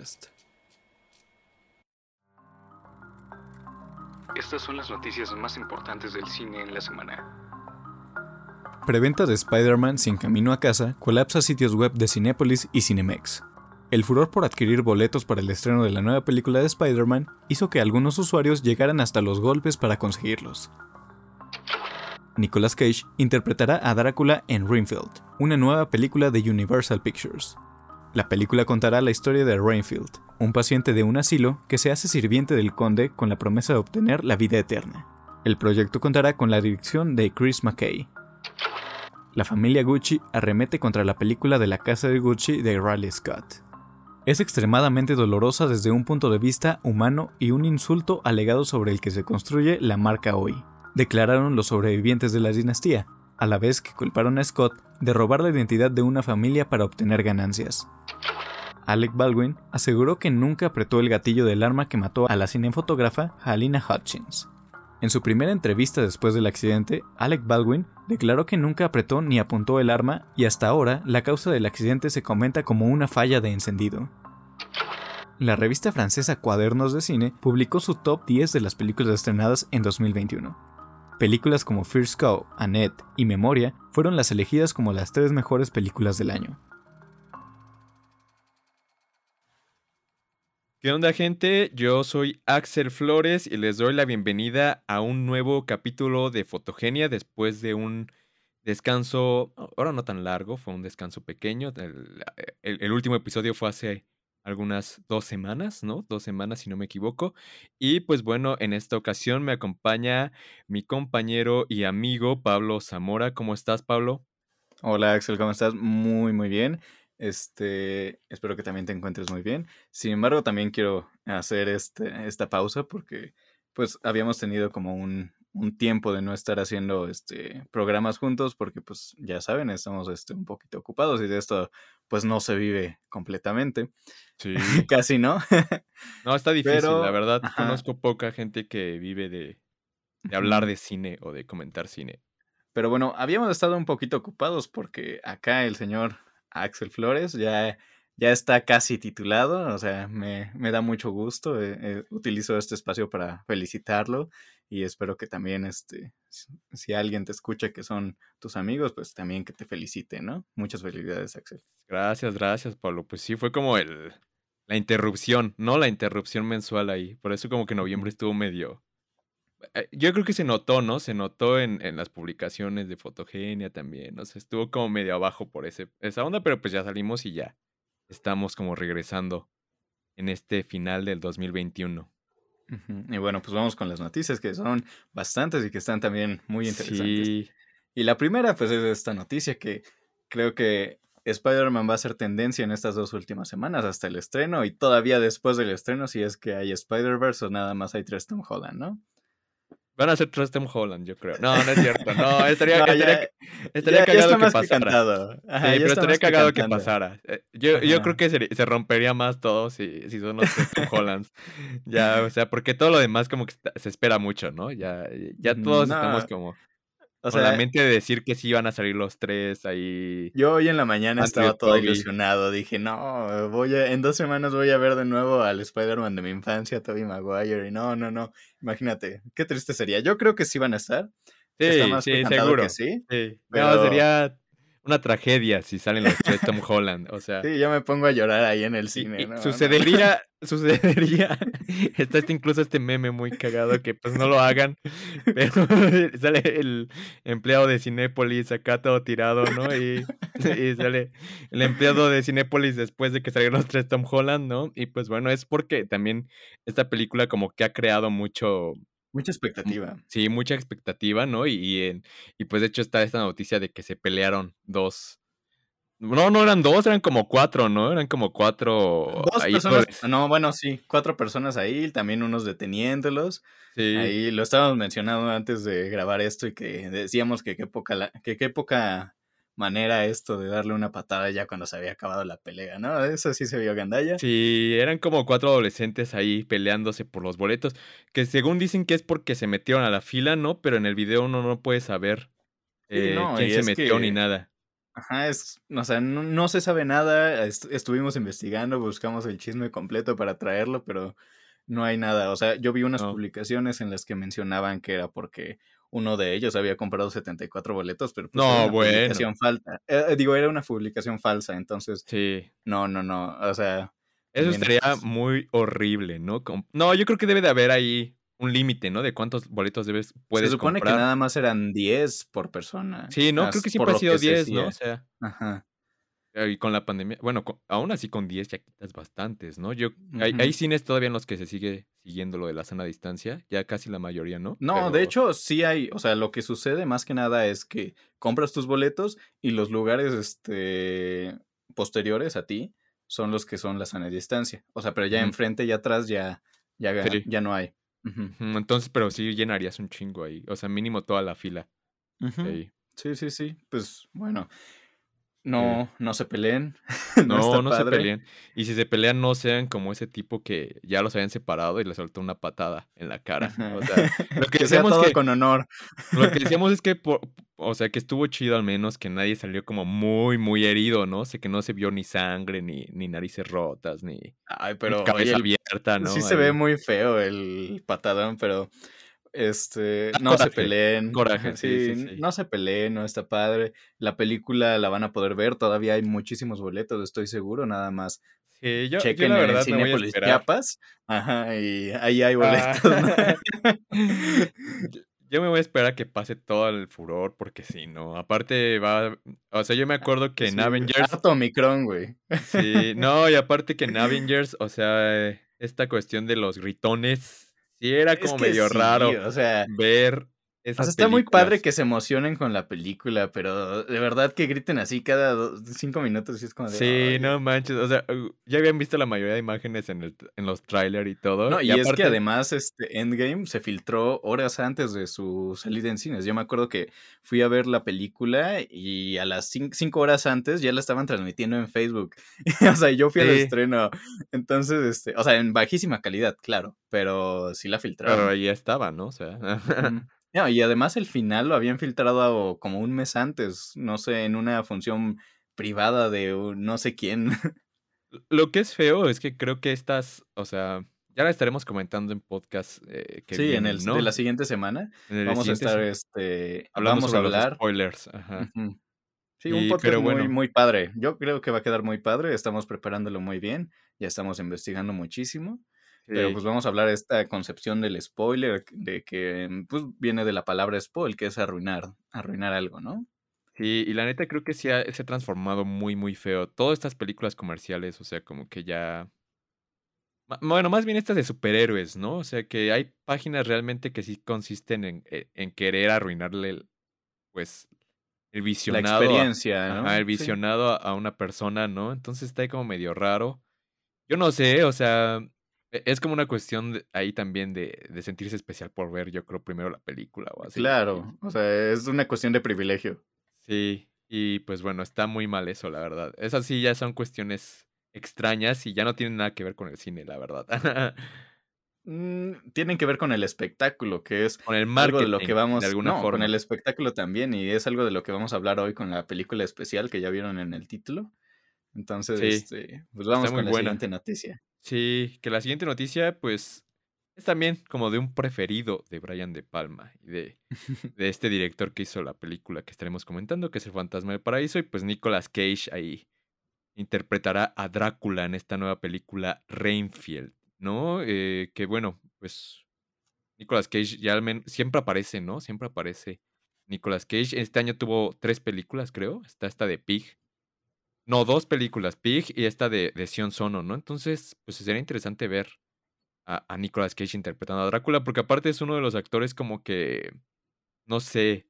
Podcast. Estas son las noticias más importantes del cine en la semana. Preventa de Spider-Man sin camino a casa colapsa sitios web de Cinépolis y Cinemex. El furor por adquirir boletos para el estreno de la nueva película de Spider-Man hizo que algunos usuarios llegaran hasta los golpes para conseguirlos. Nicolas Cage interpretará a Drácula en Renfield, una nueva película de Universal Pictures. La película contará la historia de Renfield, un paciente de un asilo que se hace sirviente del conde con la promesa de obtener la vida eterna. El proyecto contará con la dirección de Chris McKay. La familia Gucci arremete contra la película de la casa de Gucci de Riley Scott. Es extremadamente dolorosa desde un punto de vista humano y un insulto alegado sobre el que se construye la marca hoy, declararon los sobrevivientes de la dinastía, a la vez que culparon a Scott de robar la identidad de una familia para obtener ganancias. Alec Baldwin aseguró que nunca apretó el gatillo del arma que mató a la cinefotógrafa Halina Hutchins. En su primera entrevista después del accidente, Alec Baldwin declaró que nunca apretó ni apuntó el arma y hasta ahora la causa del accidente se comenta como una falla de encendido. La revista francesa Cuadernos de Cine publicó su top 10 de las películas estrenadas en 2021. Películas como First Cow, Annette y Memoria fueron las elegidas como las tres mejores películas del año. ¿Qué onda gente? Yo soy Axel Flores y les doy la bienvenida a un nuevo capítulo de Fotogenia después de un descanso, ahora no tan largo, fue un descanso pequeño. El, último episodio fue hace algunas dos semanas, ¿no? Dos semanas si no me equivoco. Y pues bueno, en esta ocasión me acompaña mi compañero y amigo Pablo Zamora. ¿Cómo estás, Pablo? Hola Axel, ¿cómo estás? Muy, muy bien. Este, espero que también te encuentres muy bien. Sin embargo, también quiero hacer este, esta pausa porque pues habíamos tenido como un, un tiempo de no estar haciendo este programas juntos porque pues ya saben, estamos este, un poquito ocupados y de esto pues no se vive completamente. Sí. Casi, ¿no? no, está difícil, la verdad. Conozco poca gente que vive de, de hablar de cine o de comentar cine. Pero bueno, habíamos estado un poquito ocupados porque acá el señor Axel Flores, ya, ya está casi titulado, o sea, me, me da mucho gusto, eh, eh, utilizo este espacio para felicitarlo y espero que también, este, si alguien te escucha que son tus amigos, pues también que te felicite, ¿no? Muchas felicidades, Axel. Gracias, gracias, Pablo. Pues sí, fue como el, la interrupción, ¿no? La interrupción mensual ahí. Por eso como que noviembre estuvo medio, yo creo que se notó, ¿no? Se notó en, en, las publicaciones de Fotogenia también, ¿no? O estuvo como medio abajo por ese, esa onda, pero pues ya salimos y ya estamos como regresando en este final del 2021. Y bueno, pues vamos con las noticias que son bastantes y que están también muy interesantes. Sí. Y la primera, pues es esta noticia que creo que Spider-Man va a ser tendencia en estas dos últimas semanas hasta el estreno y todavía después del estreno si es que hay Spider-Verse o nada más hay tres Tom Holland, ¿no? Van a ser tres Tom Holland, yo creo. No, no es cierto. No, estaría, estaría, cagado que pasara. sí, pero estaría cagado que pasara. Yo, yo creo que se, se, rompería más todo si, si son los tres Tom Hollands. ya, o sea, porque todo lo demás como que se espera mucho, ¿no? Ya, ya todos estamos como o sea, mente de decir que sí iban a salir los tres ahí. Yo hoy en la mañana estaba todo ilusionado. Dije, no, voy a, en dos semanas voy a ver de nuevo al Spider-Man de mi infancia, Tobey Maguire. Y no, no, no. Imagínate, qué triste sería. Yo creo que sí van a estar. Sí, sí, seguro. sí. Pero... sería una tragedia si salen los tres Tom Holland, o sea. Sí, yo me pongo a llorar ahí en el cine. sucedería, sucedería, está este, incluso este meme muy cagado que pues no lo hagan, pero sale el empleado de Cinépolis acá todo tirado, ¿no? Y, y, sale el empleado de Cinépolis después de que salieron los tres Tom Holland, ¿no? Y pues bueno, es porque también esta película como que ha creado mucho Mucha expectativa. Sí, mucha expectativa, ¿no? Y, y, y, pues de hecho está esta noticia de que se pelearon dos. No, no eran dos, eran como cuatro, ¿no? Eran como cuatro. Dos personas. No, bueno, sí, cuatro personas ahí, también unos deteniéndolos. Sí. Ahí lo estábamos mencionando antes de grabar esto y que decíamos que qué poca, que qué poca manera esto de darle una patada ya cuando se había acabado la pelea, ¿no? Eso sí se vio gandalla. Sí, eran como cuatro adolescentes ahí peleándose por los boletos, que según dicen que es porque se metieron a la fila, ¿no? Pero en el video uno no puede saber eh, quién se metió ni nada. Ajá, es, o sea, no, no se sabe nada, estuvimos investigando, buscamos el chisme completo para traerlo, pero no hay nada. O sea, yo vi unas publicaciones en las que mencionaban que era porque uno de ellos había comprado 74 boletos, pero pues no, era una bueno. publicación falsa. Eh, digo, era una publicación falsa, entonces. Sí. No, no, no. O sea. Eso estaría muy horrible, ¿no? No, yo creo que debe de haber ahí un límite, ¿no? De cuántos boletos debes, puedes Se supone que nada más eran 10 por persona. Sí, no, creo que siempre ha sido 10, ¿no? O sea. Ajá. Y con la pandemia, bueno, aún así con 10 ya quitas bastantes, ¿no? Yo, hay, cines todavía en los que se sigue siguiendo lo de la sana distancia, ya casi la mayoría, ¿no? No, de hecho sí hay, o sea, lo que sucede más que nada es que compras tus boletos y los lugares este, posteriores a ti son los que son la sana distancia. O sea, pero ya enfrente y atrás ya, ya, ya no hay. Entonces, pero sí llenarías un chingo ahí, o sea, mínimo toda la fila. Sí, sí, sí. Pues bueno, no, no se peleen. no, no, se peleen. Y si se pelean, no sean como ese tipo que ya los habían separado y le soltó una patada en la cara. O sea, lo que, decíamos con honor. Lo que decíamos es que, o sea, que estuvo chido al menos que nadie salió como muy, muy herido, ¿no? O sea, que no se vio ni sangre, ni, ni narices rotas, ni, Ay, pero, cabeza abierta, ¿no? Sí se ve muy feo el patadón, pero este, no se peleen. Coraje, sí, No se peleen, no está padre. La película la van a poder ver, todavía hay muchísimos boletos, estoy seguro, nada más. Sí, yo, Chequen la verdad en Cinepolis Chiapas. Ajá, y ahí hay ah. boletos. yo me voy a esperar a que pase todo el furor, porque si no, aparte va, o sea, yo me acuerdo que en Avengers... Harto Omicron, güey. Sí, no, y aparte que en Avengers, o sea, esta cuestión de los gritones sí era como medio raro o sea, ver o sea, está muy padre que se emocionen con la película, pero de verdad que griten así cada cinco minutos y es como de... Sí, no manches, o sea, ya habían visto la mayoría de imágenes en, el, en los trailers y todo. No, y, es que además este Endgame se filtró horas antes de su salida en cines. Yo me acuerdo que fui a ver la película y a las cinco, horas antes ya la estaban transmitiendo en Facebook. o sea, yo fui al estreno. Entonces, este, o sea, en bajísima calidad, claro, pero sí la filtraron. Pero ahí estaba, ¿no? O sea... No, y además el final lo habían filtrado como un mes antes, no sé, en una función privada de no sé quién. Lo que es feo es que creo que estas, o sea, ya la estaremos comentando en podcast eh, que Sí, en el de la siguiente semana. vamos a estar, este, vamos a hablar. spoilers, ajá. Sí, un podcast muy, muy padre. Yo creo que va a quedar muy padre. Estamos preparándolo muy bien. Ya estamos investigando muchísimo. Pero pues vamos a hablar de esta concepción del spoiler, de que mm, pues viene de la palabra spoil, que es arruinar, arruinar algo, ¿no? Sí, y la neta creo que sí se ha transformado muy, muy feo. Todas estas películas comerciales, o sea, como que ya... Bueno, más bien estas de superhéroes, ¿no? O sea, que hay páginas realmente que sí consisten en, eh, en querer arruinarle, pues, el visionado. La experiencia, ¿no? el visionado a una persona, ¿no? Entonces está ahí como medio raro. Yo no sé, o sea, es como una cuestión ahí también de, de, sentirse especial por ver, yo creo, primero la película o así. Claro, o sea, es una cuestión de privilegio. Sí, y pues bueno, está muy mal eso, la verdad. Esas sí ya son cuestiones extrañas y ya no tienen nada que ver con el cine, la verdad. Mm, tienen que ver con el espectáculo, que es con el algo de lo que vamos, de alguna no, con el espectáculo también, y es algo de lo que vamos a hablar hoy con la película especial que ya vieron en el título. Entonces, este, pues vamos con la siguiente noticia. Sí, que la siguiente noticia, pues, es también como de un preferido de Brian De Palma y de, de este director que hizo la película que estaremos comentando, que es El Fantasma del Paraíso, y pues Nicolas Cage ahí interpretará a Drácula en esta nueva película Rainfield, ¿no? Eh, que bueno, pues Nicolas Cage ya al menos siempre aparece, ¿no? Siempre aparece Nicolas Cage. Este año tuvo tres películas, creo. Está esta de Pig, no, dos películas, Pig y esta de, de Sion Sono, ¿no? Entonces, pues sería interesante ver a, a Nicolas Cage interpretando a Drácula, porque aparte es uno de los actores como que, no sé,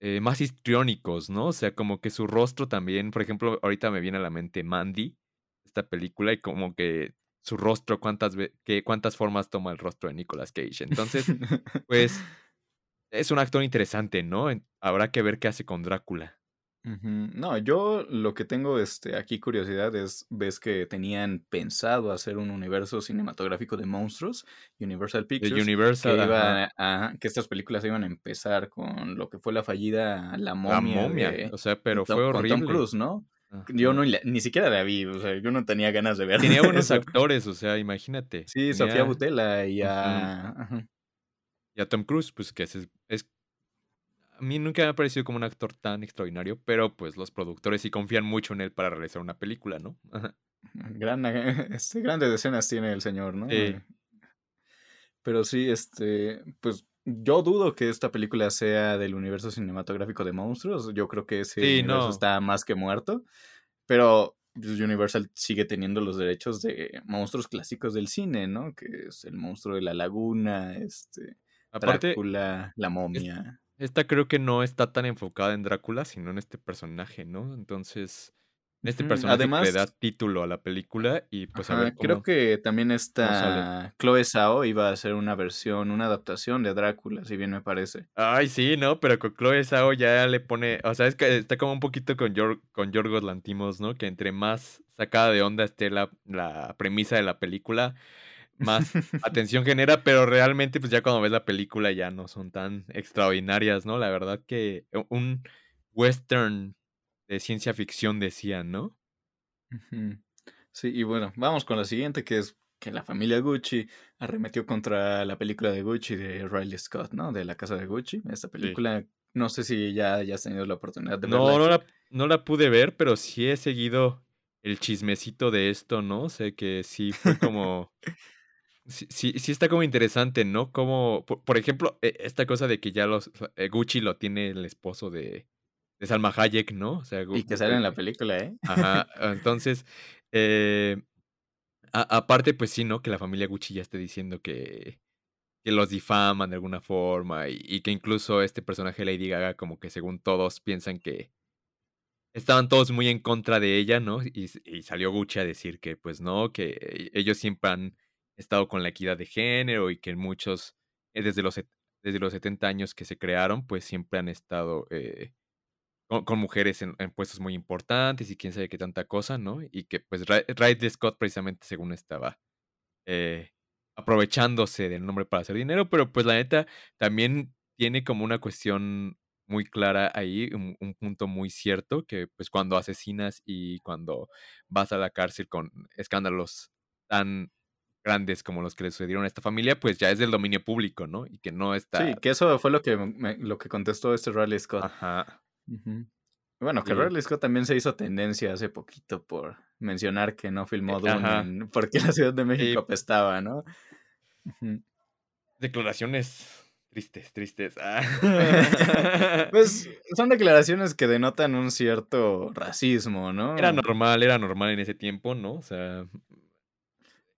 eh, más histriónicos, ¿no? O sea, como que su rostro también, por ejemplo, ahorita me viene a la mente Mandy, esta película, y como que su rostro, cuántas, que, cuántas formas toma el rostro de Nicolas Cage. Entonces, pues, es un actor interesante, ¿no? Habrá que ver qué hace con Drácula. No, yo lo que tengo este, aquí curiosidad es, ves que tenían pensado hacer un universo cinematográfico de monstruos, Universal Pictures, Universal, que, que estas películas iban a empezar con lo que fue la fallida La momia, o sea, pero fue horrible. Tom Cruise, ¿no? Yo no, ni siquiera la vi, o sea, yo no tenía ganas de ver. Tenía buenos actores, o sea, imagínate. Sí, Sofía Butela y a... Y a Tom Cruise, pues que es, es a mí nunca me ha parecido como un actor tan extraordinario, pero pues los productores sí confían mucho en él para realizar una película, ¿no? Gran, este, grandes escenas tiene el señor, ¿no? Sí. Pero sí, este, pues yo dudo que esta película sea del universo cinematográfico de monstruos. Yo creo que ese universo está más que muerto. Pero pues, Universal sigue teniendo los derechos de monstruos clásicos del cine, ¿no? Que es el monstruo de la laguna, este, Drácula, la momia. Esta creo que no está tan enfocada en Drácula, sino en este personaje, ¿no? Entonces, este personaje le da título a la película y pues a ver creo que también está Chloe Zhao iba a hacer una versión, una adaptación de Drácula, si bien me parece. Ay, sí, ¿no? Pero con Chloe Zhao ya le pone, o sea, es que está como un poquito con, con Yorgos Lantimos, ¿no? Que entre más sacada de onda esté la, la premisa de la película, más atención genera, pero realmente pues ya cuando ves la película ya no son tan extraordinarias, ¿no? La verdad que un western de ciencia ficción decían, ¿no? Sí, y bueno, vamos con la siguiente que es que la familia Gucci arremetió contra la película de Gucci de Riley Scott, ¿no? De la casa de Gucci. Esta película, no sé si ya, ya has tenido la oportunidad de no, verla. No, la, no la pude ver, pero sí he seguido el chismecito de esto, ¿no? Sé que sí fue como Sí, sí, está como interesante, ¿no? Como, por, ejemplo, e, esta cosa de que ya los eh, Gucci lo tiene el esposo de, de Salma Hayek, ¿no? O sea, y que sale en la película, ¿eh? Ajá, entonces, eh, aparte, pues sí, ¿no? Que la familia Gucci ya esté diciendo que, que los difaman de alguna forma y, que incluso este personaje Lady Gaga como que según todos piensan que estaban todos muy en contra de ella, ¿no? Y, y salió Gucci a decir que pues no, que ellos siempre han estado con la equidad de género y que muchos, eh, desde los, desde los 70 años que se crearon, pues siempre han estado eh, con, mujeres en, puestos muy importantes y quién sabe qué tanta cosa, ¿no? Y que pues Riley Scott precisamente según estaba eh, aprovechándose del nombre para hacer dinero, pero pues la neta también tiene como una cuestión muy clara ahí, un, punto muy cierto, que pues cuando asesinas y cuando vas a la cárcel con escándalos tan grandes como los que le sucedieron a esta familia, pues ya es del dominio público, ¿no? Y que no está... Sí, que eso fue lo que, lo que contestó este Riley Scott. Ajá. Bueno, que Riley Scott también se hizo tendencia hace poquito por mencionar que no filmó eh, Dune porque la Ciudad de México apestaba, ¿no? Declaraciones tristes, tristes. Ah. pues son declaraciones que denotan un cierto racismo, ¿no? Era normal, era normal en ese tiempo, ¿no? O sea,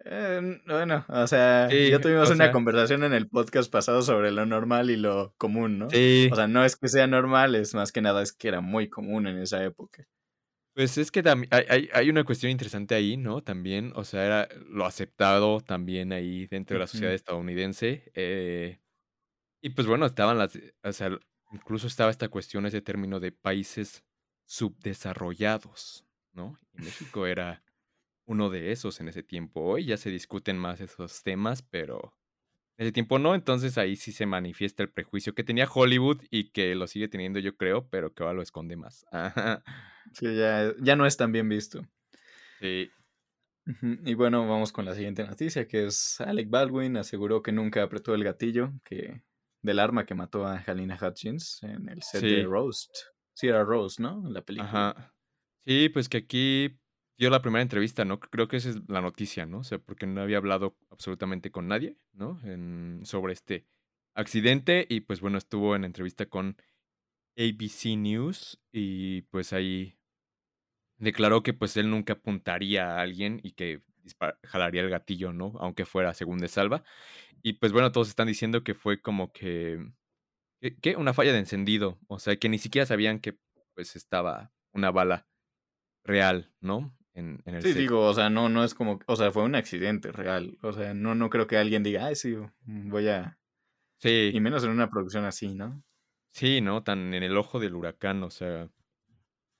eh, bueno, o sea, ya tuvimos una conversación en el podcast pasado sobre lo normal y lo común, ¿no? Sí. O sea, no es que sea normal, es más que nada es que era muy común en esa época. Pues es que también hay, hay, una cuestión interesante ahí, ¿no? También, o sea, era lo aceptado también ahí dentro de la sociedad estadounidense. Eh, y pues bueno, estaban las, o sea, incluso estaba esta cuestión, ese término de países subdesarrollados, ¿no? Y México era uno de esos en ese tiempo. Hoy ya se discuten más esos temas, pero en ese tiempo no. Entonces ahí sí se manifiesta el prejuicio que tenía Hollywood y que lo sigue teniendo, yo creo, pero que ahora lo esconde más. Sí, ya, ya no es tan bien visto. Sí. Y bueno, vamos con la siguiente noticia, que es Alec Baldwin aseguró que nunca apretó el gatillo que del arma que mató a Halina Hutchins en el set de Roast. Sí, era Roast, ¿no? En la película. Ajá. Sí, pues que aquí dio la primera entrevista, ¿no? Creo que esa es la noticia, ¿no? O sea, porque no había hablado absolutamente con nadie, ¿no? En, sobre este accidente y pues bueno, estuvo en entrevista con ABC News y pues ahí declaró que pues él nunca apuntaría a alguien y que jalaría el gatillo, ¿no? Aunque fuera según de salva. Y pues bueno, todos están diciendo que fue como que, que, una falla de encendido, o sea, que ni siquiera sabían que pues estaba una bala real, ¿no? En, el Sí, digo, o sea, no, no es como, o sea, fue un accidente real. O sea, no, no creo que alguien diga, ay, sí, voy a... Sí. Y menos en una producción así, ¿no? Sí, ¿no? Tan en el ojo del huracán, o sea.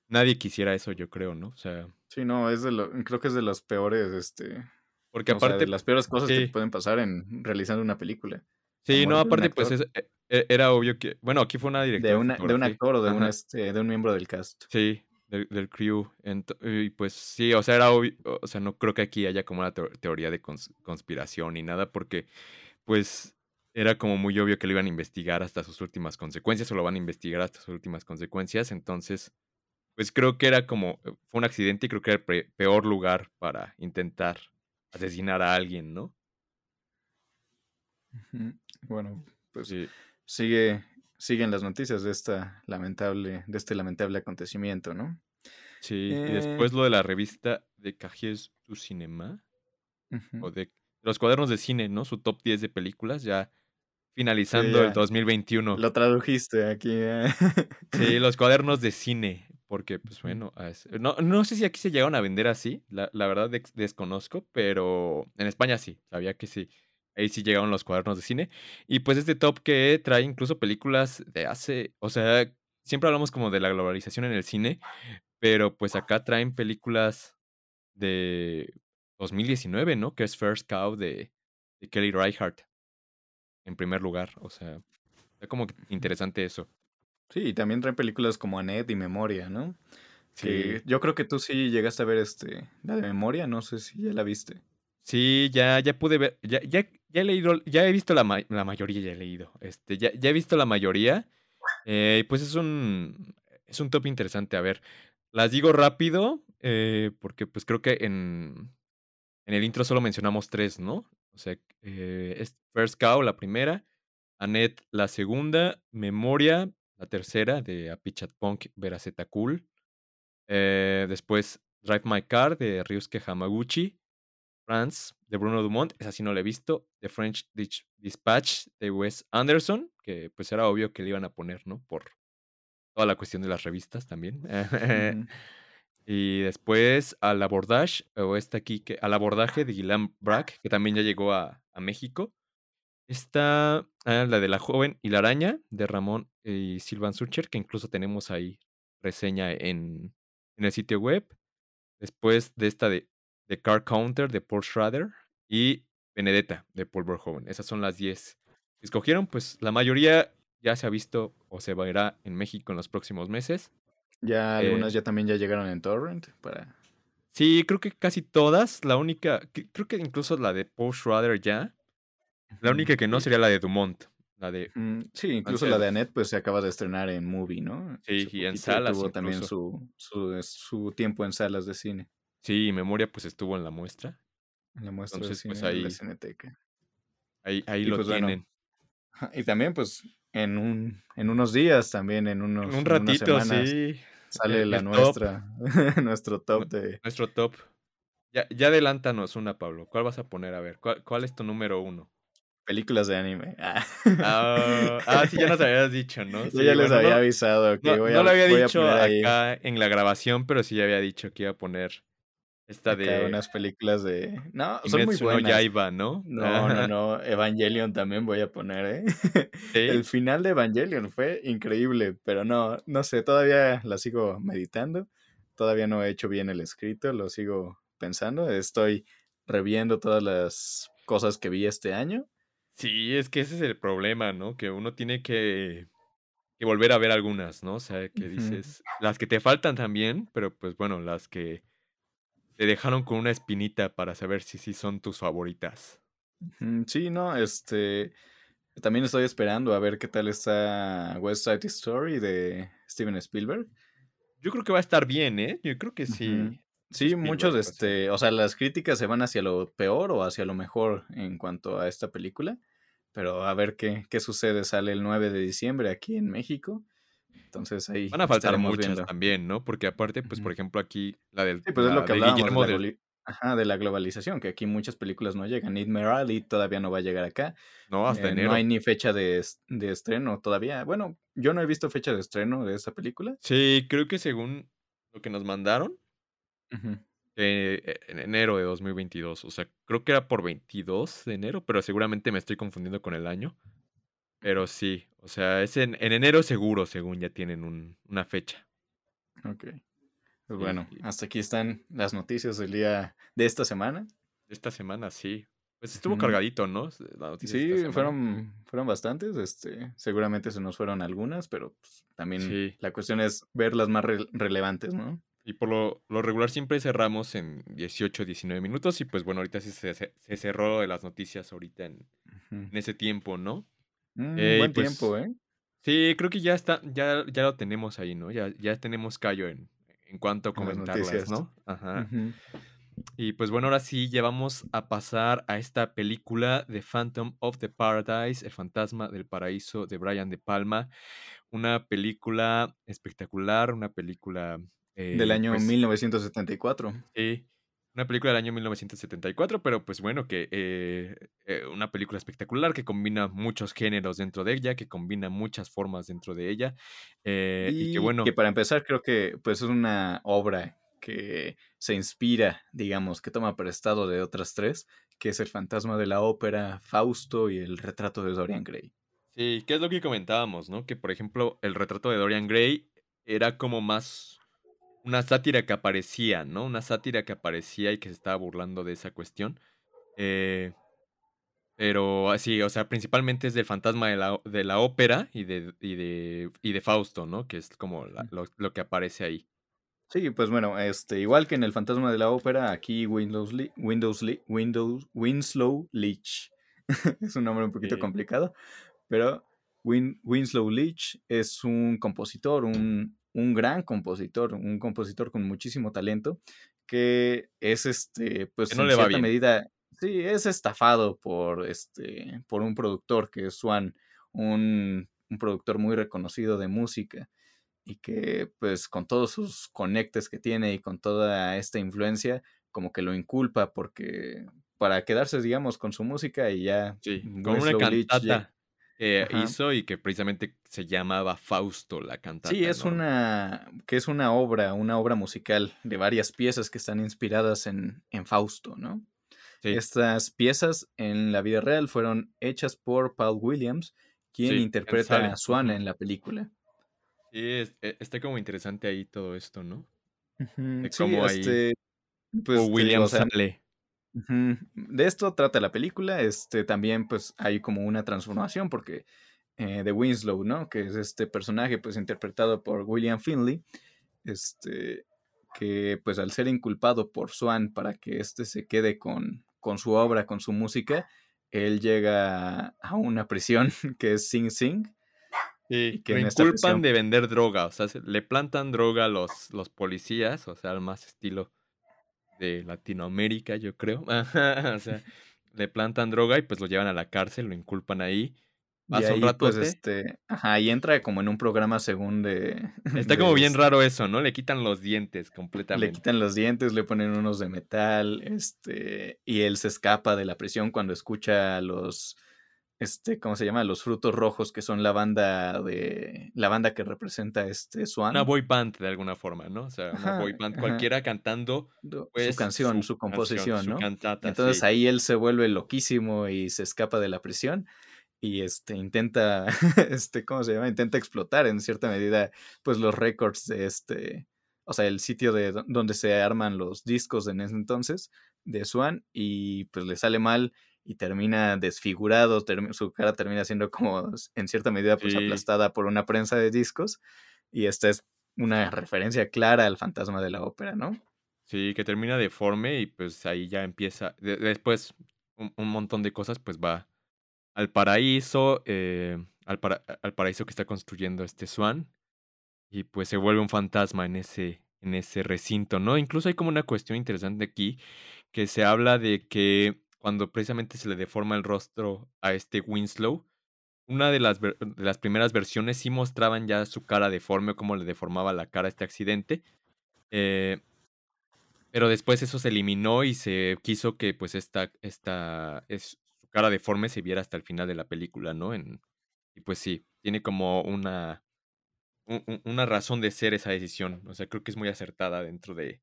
nadie quisiera eso, yo creo, ¿no? O sea, Sí, no, es de lo, creo que es de los peores, este, porque o sea, aparte, de las peores cosas que pueden pasar en realizando una película, sí, no, aparte, pues es- e- e- era obvio que, bueno, aquí fue una directora de una, de un actor o de un, este, de un miembro del cast. sí, del, del crew, y pues sí, o sea, era obvio, o sea, no creo que aquí haya como una teo- teoría de cons- conspiración ni nada, porque pues era como muy obvio que lo iban a investigar hasta sus últimas consecuencias, o lo van a investigar hasta sus últimas consecuencias, entonces, pues creo que era como, eh, fue un accidente y creo que era el peor lugar para intentar asesinar a alguien, ¿no? Bueno, pues Sí, sigue, siguen las noticias de esta lamentable, de este lamentable acontecimiento, ¿no? sí, y Eh, después lo de la revista de Cahiers du Cinema, o de los cuadernos de cine, ¿no? Su top 10 de películas, ya Sí, finalizando el ya, 2021. lo tradujiste aquí. eh. Sí, los cuadernos de cine, porque pues bueno, no, no sé si aquí se llegaron a vender así, la, la verdad desconozco, pero en España sí, sabía que sí, ahí sí llegaron los cuadernos de cine. Y pues este top que trae incluso películas de hace, o sea, siempre hablamos como de la globalización en el cine, pero pues acá traen películas de 2019, ¿no? Que es First Cow de, de Kelly Reichardt, en primer lugar, o sea, está como interesante eso. Sí, y también traen películas como Annette y Memoria, ¿no? Que Sí. yo creo que tú sí llegaste a ver este, la de Memoria, no sé si ya la viste. Sí, ya, ya pude ver, ya, ya, ya he leído, ya he visto la, ma- la mayoría, ya he leído, este, ya, he visto la mayoría, eh, pues es un, es un top interesante, a ver, las digo rápido, eh, porque pues creo que en, en el intro solo mencionamos tres, ¿no? O sea, eh, First Cow, la primera, Annette, la segunda, Memoria, la tercera, de Apichat Punk Veraceta eh, después Drive My Car, de Ryusuke Hamaguchi, France de Bruno Dumont, esa sí no la he visto. The French Dis- Dispatch de Wes Anderson, que pues era obvio que le iban a poner, ¿no? Por toda la cuestión de las revistas también. Y después al abordage, o esta aquí, que, al abordaje de Guillain Brack, que también ya llegó a, a México. Está ah, la de la joven y la araña, de Ramón y Silvan Sucher, que incluso tenemos ahí reseña en, en el sitio web. Después de esta de The Car Counter de Paul Schrader y Benedetta de Paul Verhoeven. Esas son las 10 que escogieron. Pues la mayoría ya se ha visto o se verá en México en los próximos meses. Ya Eh, algunas ya también ya llegaron en Torrent para... sí, creo que casi todas. La única, que- creo que incluso la de Paul Schrader ya. La única que no sería la de Dumont. La de mm, sí, incluso la de- Annette pues se acaba de estrenar en Movie, ¿no? Sí, Hace y en y salas tuvo también su, su, su tiempo en salas de cine, Sí, Memoria pues estuvo en la muestra. En la muestra Entonces, pues cine de la ahí, ahí, ahí lo pues tienen. Y también, pues, en un, en unos días, también en unos, un en unas ratito, semanas, sí. sale El, la el top. nuestra, nuestro top de Nuestro top. Ya, ya adelántanos una, Pablo. ¿Cuál vas a poner? A ver, ¿cuál, cuál es tu número uno? películas de anime. Ah. Ah, ah, sí, ya nos habías dicho, ¿no? Yo Sí, ya les había no, avisado que no, voy no lo había dicho ahí acá en la grabación, pero sí ya había dicho que iba a poner esta acá de unas películas de... No, son muy Kimetsu no buenas. Yaiba, ¿no? No, no, no, Evangelion también voy a poner, ¿eh? El Sí, final de Evangelion fue increíble, pero no, no sé, todavía la sigo meditando, todavía no he hecho bien el escrito, lo sigo pensando, estoy reviendo todas las cosas que vi este año. sí, es que ese es el problema, ¿no? Que uno tiene que, que volver a ver algunas, ¿no? O sea, que dices, las que te faltan también, pero pues bueno, las que te dejaron con una espinita para saber si sí son tus favoritas. Sí, no, este, también estoy esperando a ver qué tal está West Side Story de Steven Spielberg. Yo creo que va a estar bien, ¿eh? Yo creo que sí. Sí, muchos, Spielberg, sea. este, o sea, las críticas se van hacia lo peor o hacia lo mejor en cuanto a esta película, pero a ver qué, qué sucede, sale el 9 de diciembre aquí en México, entonces ahí Van a faltar muchas viendo. también, ¿no? Porque aparte, pues, por ejemplo, aquí la del, Sí, pues es lo que de de la, del... globali- Ajá, de la globalización, que aquí muchas películas no llegan. Need Merali todavía no va a llegar acá. No, hasta Eh, no hay enero. ni fecha de, de estreno todavía. Bueno, yo no he visto fecha de estreno de esta película. Sí, creo que según lo que nos mandaron, Ujú. eh, en enero de 2022. O sea, creo que era por 22 de enero, pero seguramente me estoy confundiendo con el año. Pero sí, o sea, es en, en enero seguro, según ya tienen un- una fecha. Ok. Pues bueno, hasta aquí están las noticias del día de esta semana. Esta semana, sí. Pues estuvo cargadito, ¿no? sí, fueron, fueron bastantes. Este, seguramente se nos fueron algunas, pero pues, también la cuestión es ver las más relevantes, ¿no? Y por lo, lo, regular siempre cerramos en 18, 19 minutos y pues bueno, ahorita sí se, se cerró de las noticias ahorita en, en ese tiempo, ¿no? Un eh, buen pues tiempo, ¿eh? Sí, creo que ya está, ya, ya lo tenemos ahí, ¿no? Ya, ya tenemos callo en, en cuanto a comentarlas, ¿no? Ajá. Y pues bueno, ahora sí, ya vamos a pasar a esta película The Phantom of the Paradise, El fantasma del paraíso de Brian De Palma. Una película espectacular, una película... Eh, del año 1974. Pues sí, una película del año 1974, pero pues bueno, que eh, eh, una película espectacular que combina muchos géneros dentro de ella, que combina muchas formas dentro de ella. Eh, y, que bueno. Que para empezar, creo que pues es una obra que se inspira, digamos, que toma prestado de otras tres, que es El fantasma de la ópera, Fausto y El retrato de Dorian Gray. Sí, que es lo que comentábamos, ¿no? Que por ejemplo, El retrato de Dorian Gray era como más una sátira que aparecía, ¿no? Una sátira que aparecía y que se estaba burlando de esa cuestión. Eh, pero así, o sea, principalmente es del fantasma de la, de la ópera y de, y, de, y de Fausto, ¿no? Que es como lo, que aparece ahí. Sí, pues bueno, este, igual que en el fantasma de la ópera, aquí Windows, Windows, Windows Winslow Leach. es un nombre un poquito complicado, pero Winslow Leach es un compositor, un, un gran compositor, un compositor con muchísimo talento, que es este, pues en cierta medida, sí, es estafado por este, por un productor que es Swan, un, un productor muy reconocido de música y que pues con todos sus conectes que tiene y con toda esta influencia, como que lo inculpa porque para quedarse, digamos, con su música y ya... Sí, con una cantata que hizo y que precisamente se llamaba Fausto la cantata. Sí, es una que es una obra, una obra musical de varias piezas que están inspiradas en, en Fausto, ¿no? Estas piezas en la vida real fueron hechas por Paul Williams, quien interpreta a Swan en la película. Sí, e, está como interesante ahí todo esto, ¿no? De cómo este, pues, Williams sale. De esto trata la película. Este también, pues, hay como una transformación, porque eh, de Winslow, ¿no? Que es este personaje, pues, interpretado por William Finley. Este. Que pues al ser inculpado por Swan para que éste se quede con, con su obra, con su música, él llega a una prisión que es Sing Sing. y que lo inculpan de vender droga, o sea, le plantan droga a los, los policías, o sea, al más estilo de Latinoamérica, yo creo. o sea, le plantan droga y pues lo llevan a la cárcel, lo inculpan ahí. Pasa un rato pues, este, ajá, y entra como en un programa según de... Está como bien raro eso, ¿no? Le quitan los dientes completamente. Le quitan los dientes, le ponen unos de metal, este, y él se escapa de la prisión cuando escucha los, este, ¿cómo se llama? Los frutos rojos, que son la banda de, la banda que representa este Swan. Una boy band de alguna forma, ¿no? O sea, una boy band cualquiera cantando su pues, canción, su, composición, ¿no? Entonces ahí él se vuelve loquísimo y se escapa de la prisión y este intenta, este, ¿cómo se llama? Intenta explotar en cierta medida, pues los récords de este, o sea, el sitio de donde se arman los discos en ese entonces de Swan y pues le sale mal y termina desfigurado, su cara termina siendo como en cierta medida pues aplastada por una prensa de discos y esta es una referencia clara al fantasma de la ópera, ¿no? Sí, que termina deforme y pues ahí ya empieza, después un, montón de cosas pues va al paraíso, eh, al, al paraíso que está construyendo este Swan y pues se vuelve un fantasma en ese, en ese recinto, ¿no? Incluso hay como una cuestión interesante aquí que se habla de que cuando precisamente se le deforma el rostro a este Winslow, una de las, de las primeras versiones sí mostraban ya su cara deforme, cómo le deformaba la cara a este accidente. Eh, pero después eso se eliminó y se quiso que pues esta, esta es, su cara deforme se viera hasta el final de la película, ¿no? Y pues sí, tiene como una, una razón de ser esa decisión. O sea, creo que es muy acertada dentro de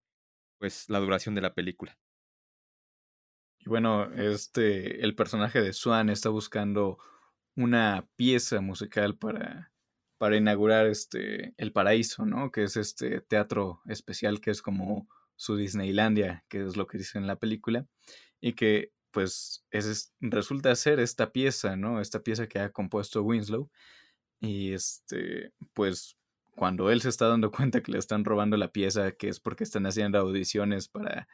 pues la duración de la película. Y bueno, este, el personaje de Swan está buscando una pieza musical para, para inaugurar este El Paraíso, ¿no? Que es este teatro especial que es como su Disneylandia, que es lo que dice en la película, y que pues es, resulta ser esta pieza, ¿no? Esta pieza que ha compuesto Winslow. Y este, pues cuando él se está dando cuenta que le están robando la pieza, que es porque están haciendo audiciones para